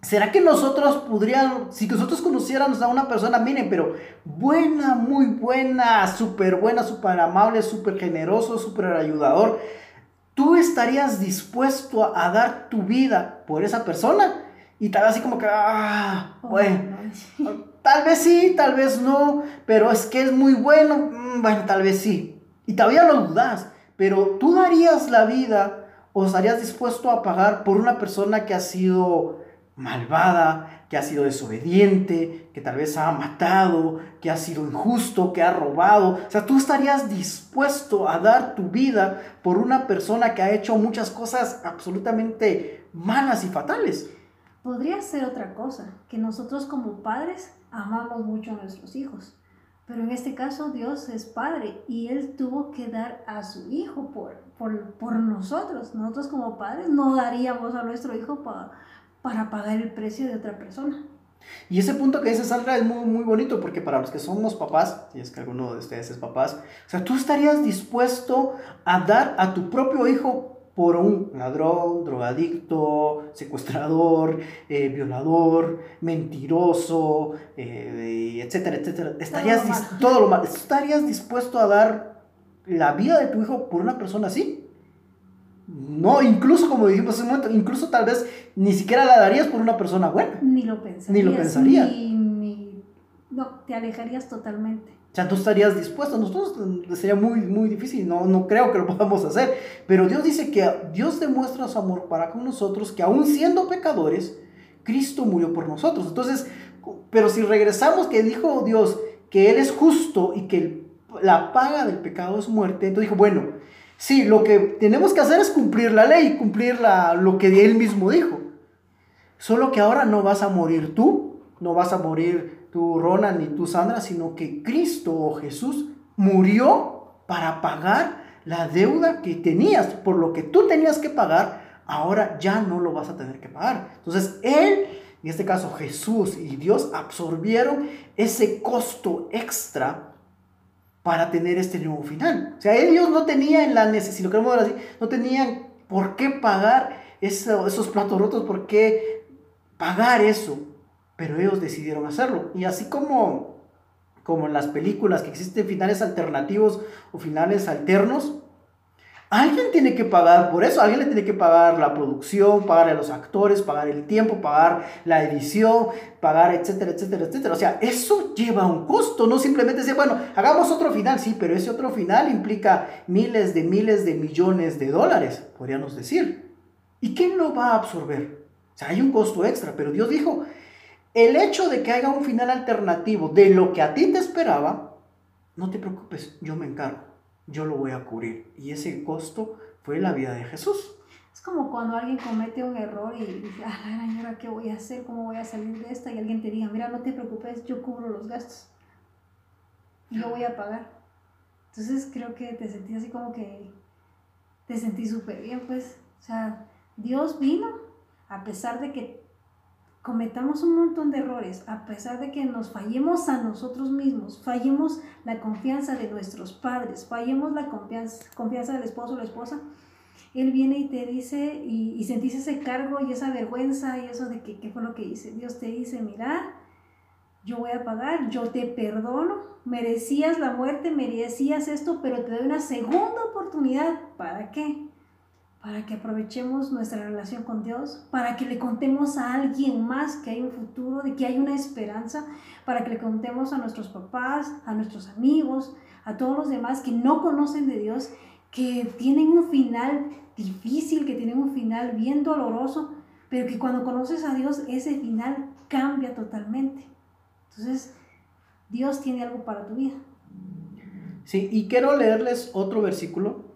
¿será que nosotros podríamos, si nosotros conociéramos a una persona, miren, pero buena, muy buena, súper buena, súper amable, súper generoso, súper ayudador, ¿tú estarías dispuesto a dar tu vida por esa persona? Y tal vez así como que, ah, bueno, tal vez sí, tal vez no, pero es que es muy bueno, mm, bueno, tal vez sí. Y todavía lo dudas, pero tú darías la vida o estarías dispuesto a pagar por una persona que ha sido malvada, que ha sido desobediente, que tal vez ha matado, que ha sido injusto, que ha robado. O sea, tú estarías dispuesto a dar tu vida por una persona que ha hecho muchas cosas absolutamente malas y fatales. Podría ser otra cosa, que nosotros como padres amamos mucho a nuestros hijos. Pero en este caso Dios es padre y Él tuvo que dar a su hijo por, por, por nosotros. Nosotros como padres no daríamos a nuestro hijo pa- para pagar el precio de otra persona. Y ese punto que dice Sandra es muy, muy bonito porque para los que somos papás, si es que alguno de ustedes es papás, o sea, tú estarías dispuesto a dar a tu propio hijo por un ladrón, drogadicto, secuestrador, eh, violador, mentiroso, eh, etcétera, etcétera. Estarías Todo lo todo lo malo. ¿Estarías dispuesto a dar la vida de tu hijo por una persona así? No, incluso como dijimos hace un momento, incluso tal vez ni siquiera la darías por una persona buena. Ni lo pensarías. Ni lo pensaría. Ni, ni- no, te alejarías totalmente. O sea, tú estarías dispuesto. Nosotros sería muy, muy difícil. No, no creo que lo podamos hacer. Pero Dios dice que Dios demuestra su amor para con nosotros, que aún siendo pecadores, Cristo murió por nosotros. Entonces, pero si regresamos que dijo Dios que Él es justo y que la paga del pecado es muerte, entonces dijo, bueno, sí, lo que tenemos que hacer es cumplir la ley, cumplir la, lo que Él mismo dijo. Solo que ahora no vas a morir tú, no vas a morir tú, Ronald, ni tú, Sandra, sino que Cristo o Jesús murió para pagar la deuda que tenías, por lo que tú tenías que pagar, ahora ya no lo vas a tener que pagar. Entonces, Él, en este caso Jesús y Dios, absorbieron ese costo extra para tener este nuevo final. O sea, ellos no tenían la necesidad, si lo queremos ver así, no tenían por qué pagar eso- esos platos rotos, por qué pagar eso, pero ellos decidieron hacerlo. Y así como, como en las películas que existen finales alternativos o finales alternos, alguien tiene que pagar por eso, alguien le tiene que pagar la producción, pagar a los actores, pagar el tiempo, pagar la edición, pagar etcétera, etcétera, etcétera. O sea, eso lleva un costo, no simplemente decir, bueno, hagamos otro final, sí, pero ese otro final implica miles de miles de millones de dólares, podríamos decir. ¿Y quién lo va a absorber? O sea, hay un costo extra, pero Dios dijo, el hecho de que haya un final alternativo de lo que a ti te esperaba, no te preocupes, yo me encargo, yo lo voy a cubrir. Y ese costo fue la vida de Jesús. Es como cuando alguien comete un error y dice, ah, la gran, ¿y ahora qué voy a hacer? ¿Cómo voy a salir de esta? Y alguien te diga, mira, no te preocupes, yo cubro los gastos. Yo voy a pagar. Entonces creo que te sentí así como que te sentí súper bien, pues. O sea, Dios vino a pesar de que cometamos un montón de errores, a pesar de que nos fallemos a nosotros mismos, fallemos la confianza de nuestros padres, fallemos la confianza, confianza del esposo o la esposa, Él viene y te dice, y, y sentís ese cargo y esa vergüenza y eso de que qué fue lo que hice. Dios te dice, mira, yo voy a pagar, yo te perdono, merecías la muerte, merecías esto, pero te doy una segunda oportunidad. ¿Para qué? Para que aprovechemos nuestra relación con Dios, para que le contemos a alguien más que hay un futuro, de que hay una esperanza, para que le contemos a nuestros papás, a nuestros amigos, a todos los demás que no conocen de Dios, que tienen un final difícil, que tienen un final bien doloroso, pero que cuando conoces a Dios ese final cambia totalmente. Entonces, Dios tiene algo para tu vida. Sí, y quiero leerles otro versículo.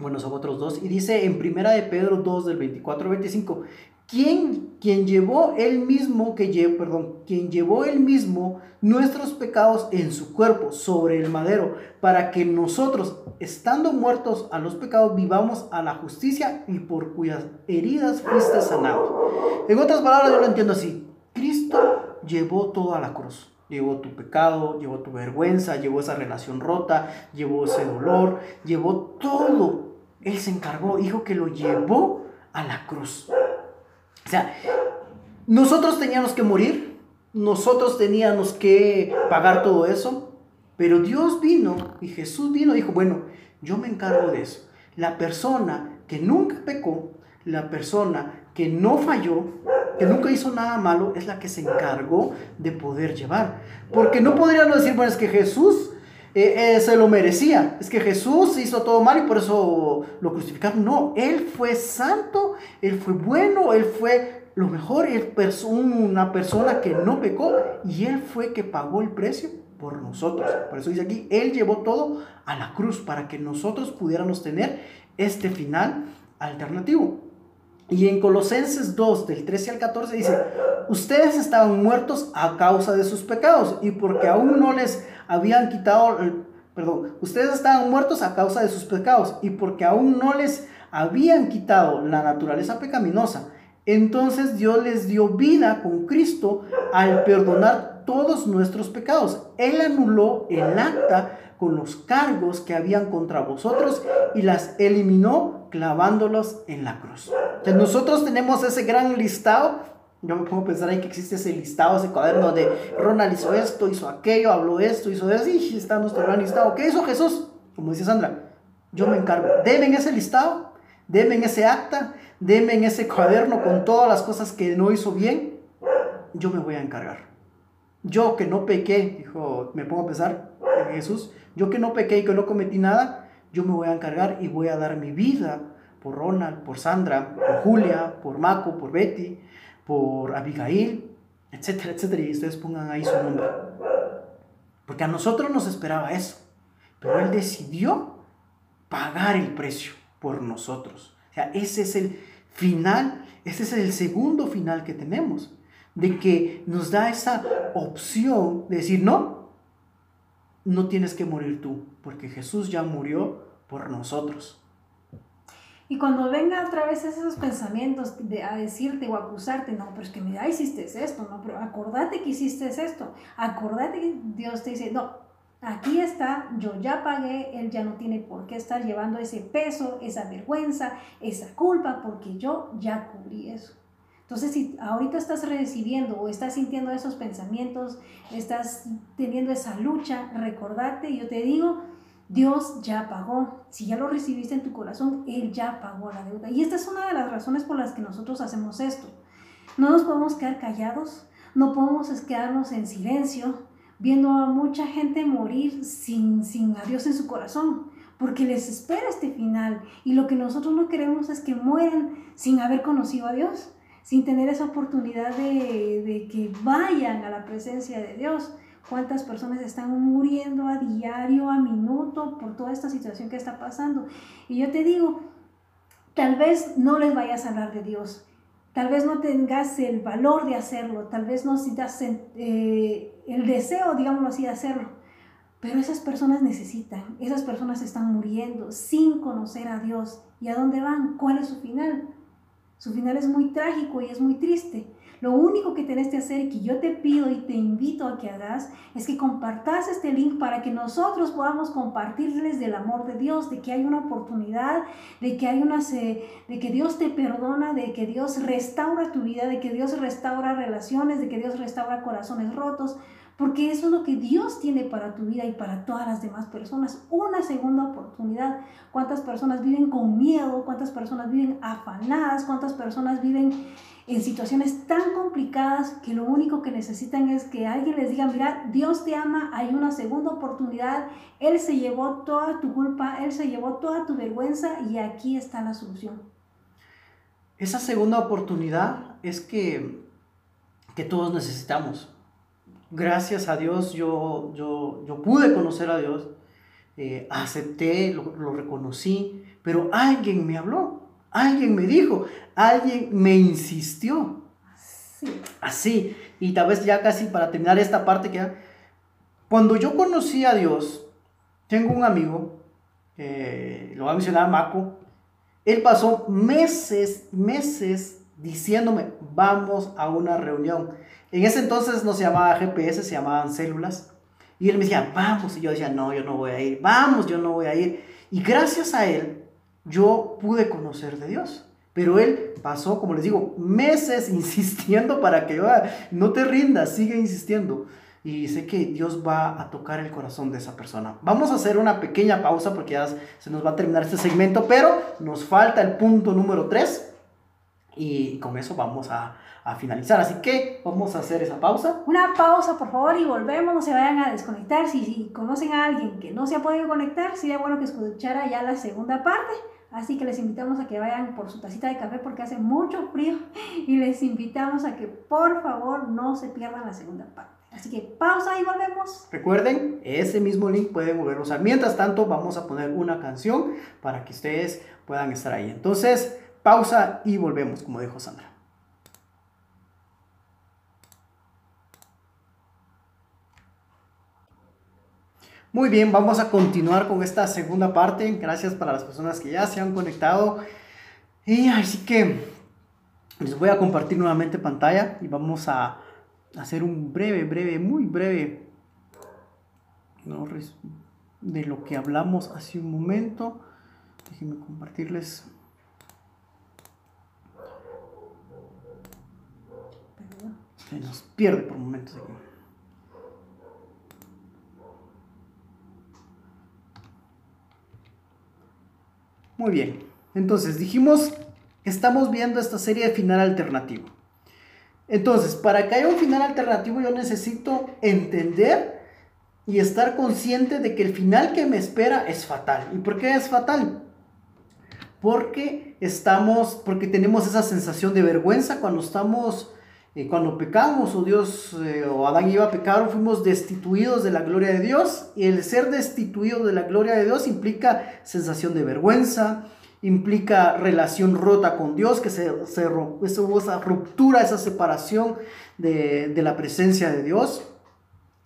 Bueno, son otros dos. Y dice en Primera de Pedro 2 del 24 al 25, ¿Quién, quien llevó él mismo, que perdón, quien llevó él mismo nuestros pecados en su cuerpo sobre el madero, para que nosotros, estando muertos a los pecados, vivamos a la justicia y por cuyas heridas fuiste sanado. En otras palabras, yo lo entiendo así. Cristo llevó todo a la cruz. Llevó tu pecado, llevó tu vergüenza, llevó esa relación rota, llevó ese dolor, llevó todo. Él se encargó, dijo que lo llevó a la cruz. O sea, nosotros teníamos que morir, nosotros teníamos que pagar todo eso, pero Dios vino y Jesús vino y dijo, bueno, yo me encargo de eso. La persona que nunca pecó, la persona que no falló, que nunca hizo nada malo, es la que se encargó de poder llevar. Porque no podríamos decir, bueno, es que Jesús eh, eh, se lo merecía. Es que Jesús hizo todo mal y por eso lo crucificaron. No, Él fue santo, Él fue bueno, Él fue lo mejor, Él es una persona que no pecó y Él fue que pagó el precio por nosotros. Por eso dice aquí, Él llevó todo a la cruz para que nosotros pudiéramos tener este final alternativo. Y en Colosenses 2, del 13 al 14 dice, ustedes estaban muertos a causa de sus pecados y porque aún no les habían quitado, perdón, ustedes estaban muertos a causa de sus pecados y porque aún no les habían quitado la naturaleza pecaminosa. Entonces Dios les dio vida con Cristo al perdonar todos nuestros pecados. Él anuló el acta con los cargos que habían contra vosotros y las eliminó clavándolos en la cruz. Entonces nosotros tenemos ese gran listado yo me pongo a pensar ahí que existe ese listado, ese cuaderno de Ronald hizo esto, hizo aquello, habló esto, hizo eso, y está nuestro gran listado. ¿Qué hizo Jesús? Como dice Sandra, yo me encargo. Deben ese listado, deben ese acta, deben ese cuaderno con todas las cosas que no hizo bien, yo me voy a encargar. Yo que no pequé, dijo, me pongo a pensar en Jesús, yo que no pequé y que no cometí nada, yo me voy a encargar y voy a dar mi vida por Ronald, por Sandra, por Julia, por Maco, por Betty, por Abigail, etcétera, etcétera, y ustedes pongan ahí su nombre. Porque a nosotros nos esperaba eso, pero Él decidió pagar el precio por nosotros. O sea, ese es el final, ese es el segundo final que tenemos, de que nos da esa opción de decir, no, no tienes que morir tú, porque Jesús ya murió por nosotros. Y cuando venga otra vez esos pensamientos de, a decirte o acusarte, no, pero es que mira, hiciste esto, no, pero acordate que hiciste esto, acordate que Dios te dice, no, aquí está, yo ya pagué, Él ya no tiene por qué estar llevando ese peso, esa vergüenza, esa culpa, porque yo ya cubrí eso. Entonces, si ahorita estás recibiendo o estás sintiendo esos pensamientos, estás teniendo esa lucha, recordate, yo te digo, Dios ya pagó. Si ya lo recibiste en tu corazón, Él ya pagó la deuda. Y esta es una de las razones por las que nosotros hacemos esto. No nos podemos quedar callados, no podemos quedarnos en silencio, viendo a mucha gente morir sin, sin a Dios en su corazón, porque les espera este final. Y lo que nosotros no queremos es que mueran sin haber conocido a Dios, sin tener esa oportunidad de, de que vayan a la presencia de Dios cuántas personas están muriendo a diario, a minuto, por toda esta situación que está pasando. Y yo te digo, tal vez no les vayas a hablar de Dios, tal vez no tengas el valor de hacerlo, tal vez no sientas eh, el deseo, digámoslo así, de hacerlo. Pero esas personas necesitan, esas personas están muriendo sin conocer a Dios. ¿Y a dónde van? ¿Cuál es su final? Su final es muy trágico y es muy triste. Lo único que tienes que hacer y que yo te pido y te invito a que hagas es que compartas este link para que nosotros podamos compartirles del amor de Dios, de que hay una oportunidad, de que hay una de que Dios te perdona, de que Dios restaura tu vida, de que Dios restaura relaciones, de que Dios restaura corazones rotos. Porque eso es lo que Dios tiene para tu vida y para todas las demás personas. Una segunda oportunidad. ¿Cuántas personas viven con miedo? ¿Cuántas personas viven afanadas? ¿Cuántas personas viven en situaciones tan complicadas que lo único que necesitan es que alguien les diga, mira, Dios te ama, hay una segunda oportunidad, Él se llevó toda tu culpa, Él se llevó toda tu vergüenza y aquí está la solución. Esa segunda oportunidad es que, que todos necesitamos gracias a Dios yo, yo, yo pude conocer a Dios, eh, acepté, lo, lo, reconocí, pero alguien me habló, alguien me dijo, alguien me insistió. Así, y tal vez ya casi para terminar esta parte que cuando yo conocí a Dios, tengo un amigo, eh, lo va a mencionar Maco, él pasó meses, meses diciéndome, vamos a una reunión. En ese entonces no se llamaba GPS, se llamaban células. Y él me decía, vamos. Y yo decía, no, yo no voy a ir. Vamos, yo no voy a ir. Y gracias a él, yo pude conocer de Dios. Pero él pasó, como les digo, meses [LAUGHS] insistiendo para que yo, no te rindas, sigue insistiendo. Y sé que Dios va a tocar el corazón de esa persona. Vamos a hacer una pequeña pausa porque ya se nos va a terminar este segmento, pero nos falta el punto número 3. Y con eso vamos a, a finalizar. Así que vamos a hacer esa pausa. Una pausa, por favor, y volvemos. No se vayan a desconectar. Si, si conocen a alguien que no se ha podido conectar, sería bueno que escuchara ya la segunda parte. Así que les invitamos a que vayan por su tacita de café porque hace mucho frío y les invitamos a que por favor no se pierdan la segunda parte. Así que pausa y volvemos. Recuerden, ese mismo link pueden volverlo a usar. Mientras tanto, vamos a poner una canción para que ustedes puedan estar ahí. Entonces, pausa y volvemos, como dijo Sandra. Muy bien, vamos a continuar con esta segunda parte. Gracias para las personas que ya se han conectado. Y así que les voy a compartir nuevamente pantalla y vamos a hacer un breve, breve, muy breve de lo que hablamos hace un momento. Déjenme compartirles. Se nos pierde por momentos aquí. Muy bien. Entonces, dijimos, estamos viendo esta serie de final alternativo. Entonces, para que haya un final alternativo, yo necesito entender y estar consciente de que el final que me espera es fatal. ¿Y por qué es fatal? Porque estamos, porque tenemos esa sensación de vergüenza cuando estamos, eh, cuando pecamos o Dios eh, o Adán iba a pecar, fuimos destituidos de la gloria de Dios. Y el ser destituido de la gloria de Dios implica sensación de vergüenza, implica relación rota con Dios, que se, se esa ruptura, esa separación de, de la presencia de Dios.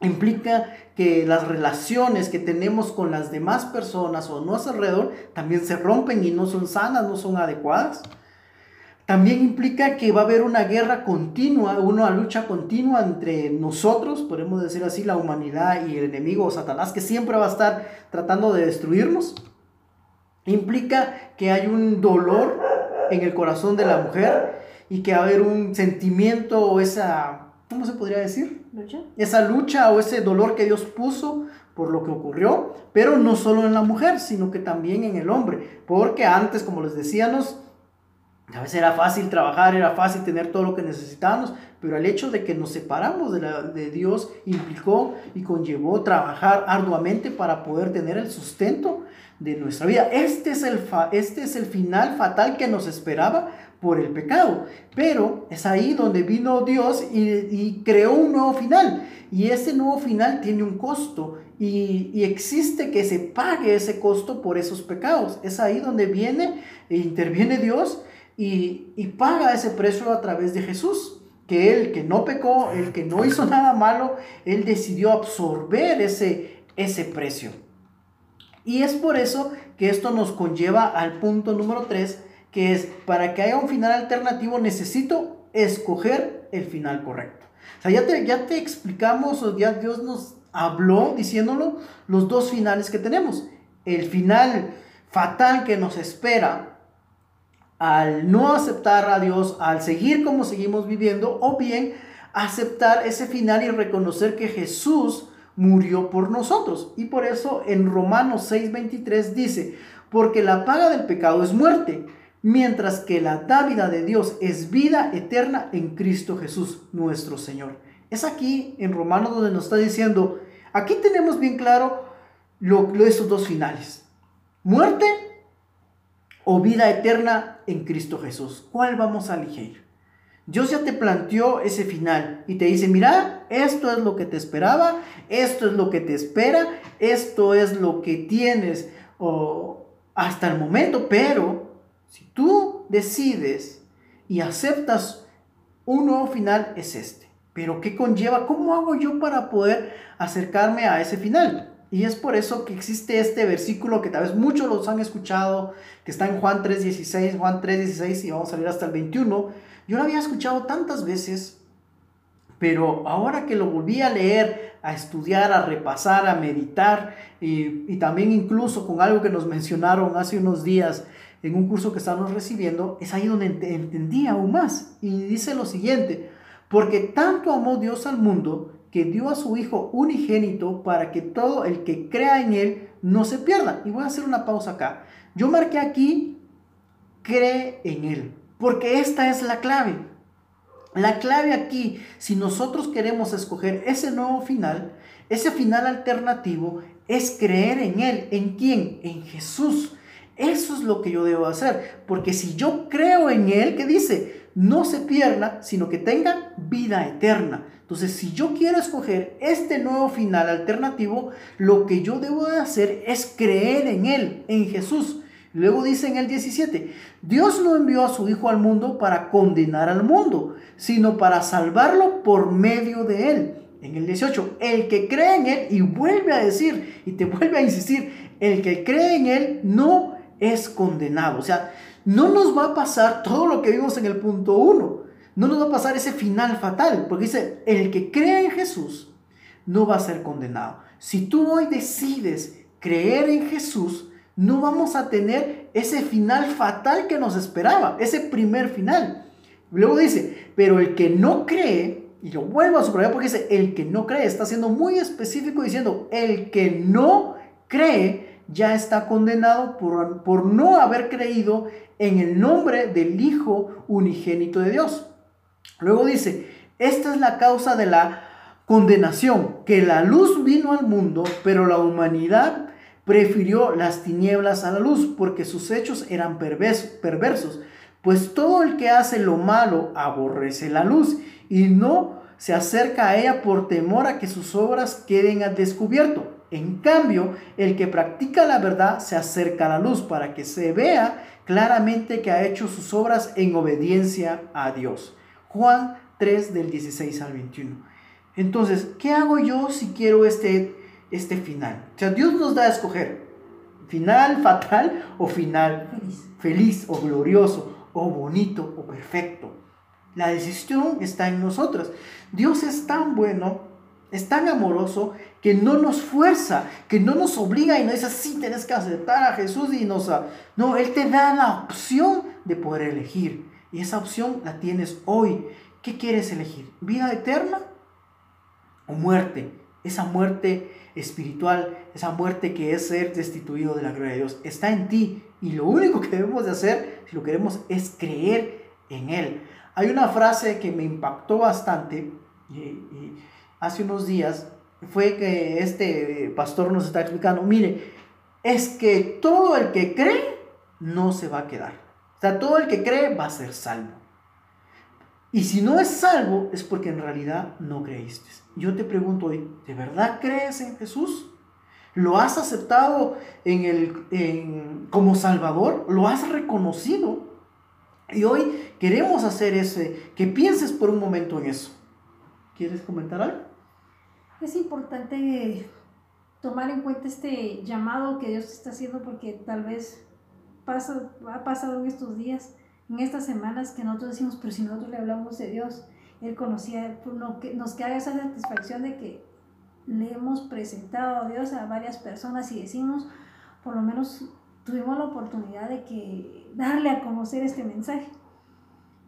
Implica que las relaciones que tenemos con las demás personas o a nuestro alrededor también se rompen y no son sanas, no son adecuadas. También implica que va a haber una guerra continua, una lucha continua entre nosotros, podemos decir así, la humanidad y el enemigo Satanás, que siempre va a estar tratando de destruirnos implica que hay un dolor en el corazón de la mujer y que va a haber un sentimiento o esa, ¿cómo se podría decir? ¿Lucha? Esa lucha o ese dolor que Dios puso por lo que ocurrió, pero no solo en la mujer, sino que también en el hombre, porque antes, como les decíamos, a veces era fácil trabajar, era fácil tener todo lo que necesitábamos, pero el hecho de que nos separamos de, la, de Dios implicó y conllevó trabajar arduamente para poder tener el sustento de nuestra vida. Este es el, este es el final fatal que nos esperaba por el pecado. Pero es ahí donde vino Dios y, creó un nuevo final. Y ese nuevo final tiene un costo y, existe que se pague ese costo por esos pecados. Es ahí donde viene e interviene Dios y, y paga ese precio a través de Jesús que él que no pecó, el que no hizo nada malo, él decidió absorber ese, ese precio. Y es por eso que esto nos conlleva al punto número 3, que es, para que haya un final alternativo necesito escoger el final correcto. O sea, ya te, ya te explicamos, o ya Dios nos habló diciéndolo, los dos finales que tenemos. El final fatal que nos espera al no aceptar a Dios, al seguir como seguimos viviendo, o bien aceptar ese final y reconocer que Jesús murió por nosotros. Y por eso en Romanos 6:23 dice, porque la paga del pecado es muerte, mientras que la dávida de Dios es vida eterna en Cristo Jesús, nuestro Señor. Es aquí en Romanos donde nos está diciendo, aquí tenemos bien claro lo, lo, esos dos finales, muerte o vida eterna en Cristo Jesús. ¿Cuál vamos a elegir? Dios ya te planteó ese final y te dice, mira, esto es lo que te esperaba, esto es lo que te espera, esto es lo que tienes hasta el momento, pero si tú decides y aceptas un nuevo final, es este. Pero ¿qué conlleva? ¿Cómo hago yo para poder acercarme a ese final? Y es por eso que existe este versículo que tal vez muchos los han escuchado, que está en Juan 3.16, Juan 3.16 y vamos a leer hasta el 21. Yo lo había escuchado tantas veces, pero ahora que lo volví a leer, a estudiar, a repasar, a meditar, y, también incluso con algo que nos mencionaron hace unos días en un curso que estábamos recibiendo, es ahí donde entendí aún más. Y dice lo siguiente, porque tanto amó Dios al mundo que dio a su Hijo unigénito para que todo el que crea en Él no se pierda. Y voy a hacer una pausa acá. Yo marqué aquí, cree en Él, porque esta es la clave. La clave aquí, si nosotros queremos escoger ese nuevo final, ese final alternativo, es creer en Él. ¿En quién? En Jesús. Eso es lo que yo debo hacer. Porque si yo creo en Él, ¿qué dice? No se pierda, sino que tenga vida eterna. Entonces, si yo quiero escoger este nuevo final alternativo, lo que yo debo de hacer es creer en Él, en Jesús. Luego dice en el 17, Dios no envió a su Hijo al mundo para condenar al mundo, sino para salvarlo por medio de Él. En el 18, el que cree en Él, y vuelve a decir, y te vuelve a insistir, el que cree en Él no es condenado. O sea, no nos va a pasar todo lo que vimos en el punto 1. No nos va a pasar ese final fatal, porque dice, el que cree en Jesús no va a ser condenado. Si tú hoy decides creer en Jesús, no vamos a tener ese final fatal que nos esperaba, ese primer final. Luego dice, pero el que no cree, y lo vuelvo a subrayar porque dice, el que no cree, está siendo muy específico diciendo, el que no cree, ya está condenado por, por no haber creído en el nombre del Hijo unigénito de Dios. Luego dice, esta es la causa de la condenación, que la luz vino al mundo, pero la humanidad prefirió las tinieblas a la luz, porque sus hechos eran perversos. Pues todo el que hace lo malo aborrece la luz y no se acerca a ella por temor a que sus obras queden al descubierto. En cambio, el que practica la verdad se acerca a la luz para que se vea claramente que ha hecho sus obras en obediencia a Dios. Juan 3 del 16 al 21. Entonces, ¿qué hago yo si quiero este, este final? O sea, Dios nos da a escoger final fatal o final feliz. feliz o glorioso o bonito o perfecto. La decisión está en nosotros. Dios es tan bueno es tan amoroso que no nos fuerza, que no nos obliga y no dice, sí, tienes que aceptar a Jesús y nos... No, Él te da la opción de poder elegir. Y esa opción la tienes hoy. ¿Qué quieres elegir? ¿Vida eterna o muerte? Esa muerte espiritual, esa muerte que es ser destituido de la gloria de Dios, está en ti. Y lo único que debemos de hacer, si lo queremos, es creer en Él. Hay una frase que me impactó bastante hace unos días fue que este pastor nos está explicando, mire, es que todo el que cree no se va a quedar. O sea, todo el que cree va a ser salvo. Y si no es salvo es porque en realidad no creíste. Yo te pregunto hoy, ¿de verdad crees en Jesús? ¿Lo has aceptado en el, como Salvador? ¿Lo has reconocido? Y hoy queremos hacer ese, que pienses por un momento en eso. ¿Quieres comentar algo? Es importante tomar en cuenta este llamado que Dios está haciendo porque tal vez pasa, ha pasado en estos días en estas semanas que nosotros decimos, pero si nosotros le hablamos de Dios, Él conocía, nos queda esa satisfacción de que le hemos presentado a Dios a varias personas y decimos, por lo menos tuvimos la oportunidad de que darle a conocer este mensaje.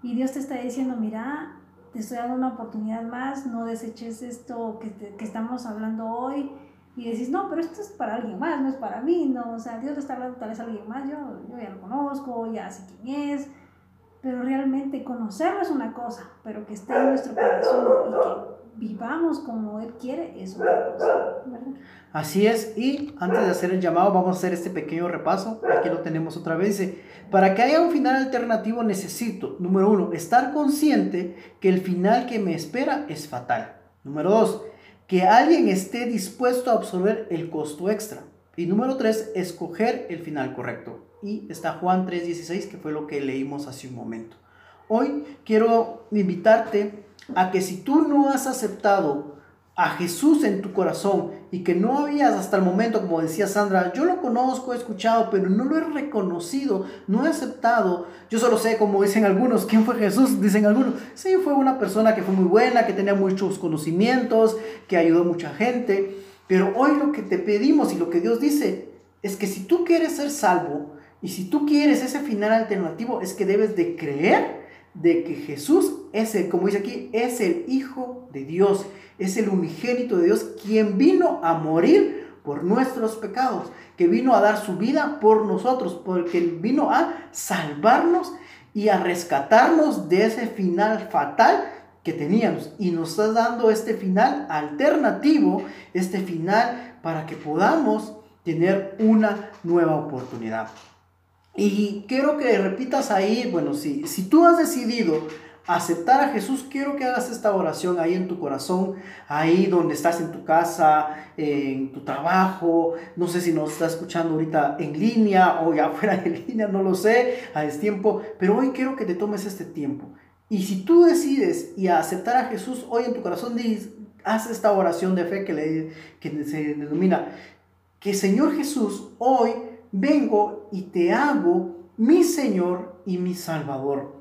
Y Dios te está diciendo, mira, te estoy dando una oportunidad más, no deseches esto que, que estamos hablando hoy, y decís, no, pero esto es para alguien más, no es para mí, no, o sea, Dios le está hablando tal vez a alguien más, yo, yo ya lo conozco, ya sé quién es, pero realmente conocerlo es una cosa, pero que esté en nuestro corazón y que vivamos como Él quiere es otra cosa, ¿verdad? Así es, y antes de hacer el llamado vamos a hacer este pequeño repaso, aquí lo tenemos otra vez, para que haya un final alternativo necesito, número uno, estar consciente que el final que me espera es fatal, número dos, que alguien esté dispuesto a absorber el costo extra. Y número tres, escoger el final correcto. Y está Juan 3:16, que fue lo que leímos hace un momento. Hoy quiero invitarte a que si tú no has aceptado a Jesús en tu corazón y que no habías hasta el momento, como decía Sandra, yo lo conozco, he escuchado, pero no lo he reconocido, no he aceptado. Yo solo sé, como dicen algunos, ¿quién fue Jesús? Dicen algunos, sí, fue una persona que fue muy buena, que tenía muchos conocimientos, que ayudó a mucha gente. Pero hoy lo que te pedimos y lo que Dios dice es que si tú quieres ser salvo y si tú quieres ese final alternativo, es que debes de creer de que Jesús es el, como dice aquí, es el Hijo de Dios, es el unigénito de Dios, quien vino a morir por nuestros pecados, que vino a dar su vida por nosotros, porque vino a salvarnos y a rescatarnos de ese final fatal que teníamos. Y nos está dando este final alternativo, este final para que podamos tener una nueva oportunidad. Y quiero que repitas ahí, bueno, si, si tú has decidido aceptar a Jesús, quiero que hagas esta oración ahí en tu corazón, ahí donde estás en tu casa, en tu trabajo, no sé si nos estás escuchando ahorita en línea o ya [LAUGHS] fuera de línea, no lo sé, a tiempo, pero hoy quiero que te tomes este tiempo. Y si tú decides y aceptar a Jesús hoy en tu corazón, haz esta oración de fe que, le, que se denomina, que Señor Jesús hoy vengo y te hago mi Señor y mi Salvador.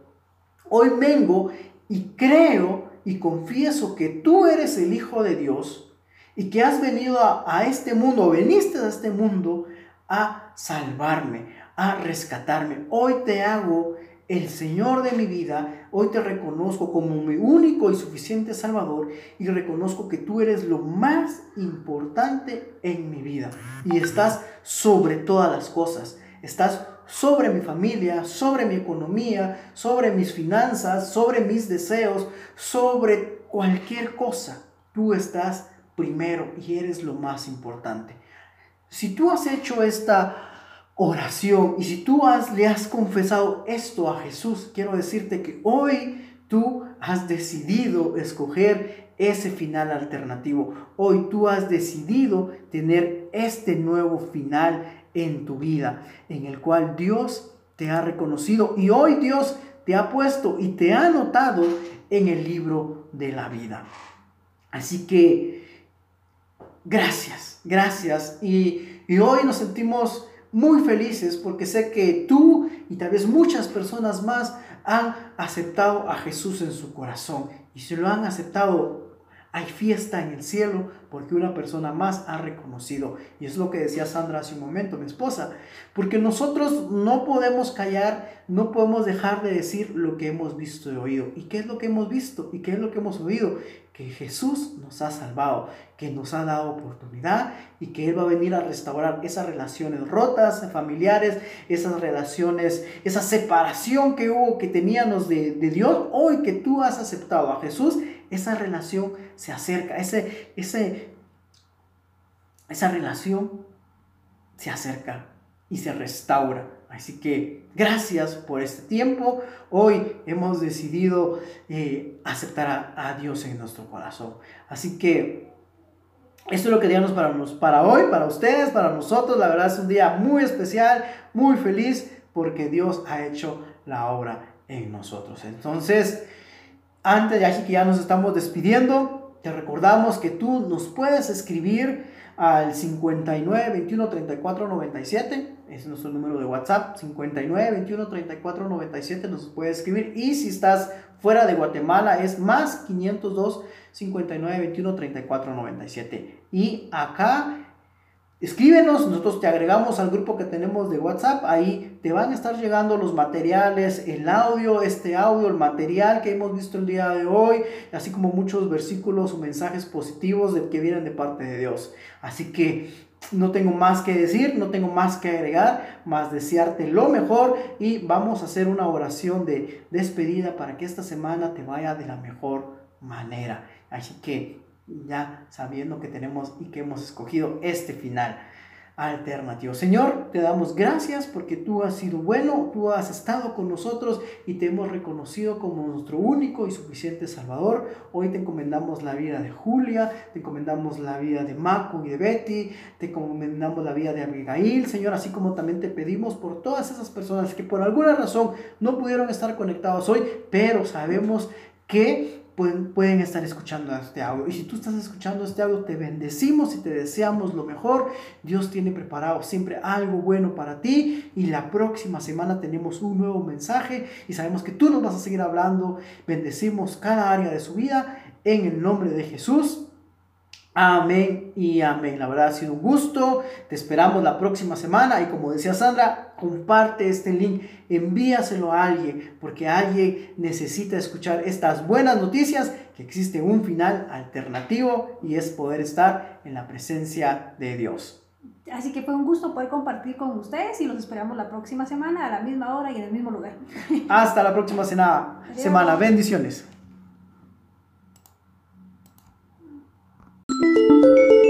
Hoy vengo y creo y confieso que tú eres el Hijo de Dios y que has venido a, este mundo, veniste a este mundo a salvarme, a rescatarme. Hoy te hago el Señor de mi vida, hoy te reconozco como mi único y suficiente Salvador y reconozco que tú eres lo más importante en mi vida. Y estás sobre todas las cosas, estás sobre mi familia, sobre mi economía, sobre mis finanzas, sobre mis deseos, sobre cualquier cosa. Tú estás primero y eres lo más importante. Si tú has hecho esta oración y si tú has, le has confesado esto a Jesús, quiero decirte que hoy tú has decidido escoger ese final alternativo. Hoy tú has decidido tener este nuevo final en tu vida, en el cual Dios te ha reconocido y hoy Dios te ha puesto y te ha anotado en el libro de la vida. Así que, gracias, gracias. Y, y hoy nos sentimos muy felices porque sé que tú y tal vez muchas personas más han aceptado a Jesús en su corazón. Y si lo han aceptado, hay fiesta en el cielo porque una persona más ha reconocido. Y es lo que decía Sandra hace un momento, mi esposa. Porque nosotros no podemos callar, no podemos dejar de decir lo que hemos visto y oído. ¿Y qué es lo que hemos visto? ¿Y qué es lo que hemos oído? que Jesús nos ha salvado, que nos ha dado oportunidad y que Él va a venir a restaurar esas relaciones rotas, familiares, esas relaciones, esa separación que hubo, que teníamos de, Dios. Hoy que tú has aceptado a Jesús, esa relación se acerca, ese, ese, esa relación se acerca y se restaura. Así que gracias por este tiempo. Hoy hemos decidido eh, aceptar a, Dios en nuestro corazón. Así que esto es lo que teníamos para, para hoy, para ustedes, para nosotros. La verdad es un día muy especial, muy feliz, porque Dios ha hecho la obra en nosotros. Entonces, antes de que ya nos estamos despidiendo, te recordamos que tú nos puedes escribir al 59 21 34 97. Es nuestro número de WhatsApp, 59 21 34 97. Nos puede escribir. Y si estás fuera de Guatemala, es más 502 59 21 34 97. Y acá Escríbenos, nosotros te agregamos al grupo que tenemos de WhatsApp, ahí te van a estar llegando los materiales, el audio, este audio, el material que hemos visto el día de hoy, así como muchos versículos o mensajes positivos de que vienen de parte de Dios. Así que no tengo más que decir, no tengo más que agregar, más desearte lo mejor y vamos a hacer una oración de despedida para que esta semana te vaya de la mejor manera. Así que ya sabiendo que tenemos y que hemos escogido este final alternativo. Señor, te damos gracias porque tú has sido bueno, tú has estado con nosotros y te hemos reconocido como nuestro único y suficiente Salvador. Hoy te encomendamos la vida de Julia, te encomendamos la vida de Marco y de Betty, te encomendamos la vida de Abigail, Señor, así como también te pedimos por todas esas personas que por alguna razón no pudieron estar conectados hoy, pero sabemos que pueden, estar escuchando este audio. Y si tú estás escuchando este audio, te bendecimos y te deseamos lo mejor. Dios tiene preparado siempre algo bueno para ti. Y la próxima semana tenemos un nuevo mensaje y sabemos que tú nos vas a seguir hablando. Bendecimos cada área de su vida en el nombre de Jesús. Amén y amén. La verdad ha sido un gusto. Te esperamos la próxima semana. Y como decía Sandra, comparte este link, envíaselo a alguien, porque alguien necesita escuchar estas buenas noticias, que existe un final alternativo y es poder estar en la presencia de Dios. Así que fue un gusto poder compartir con ustedes y los esperamos la próxima semana a la misma hora y en el mismo lugar. Hasta la próxima semana. Bendiciones. Thank you.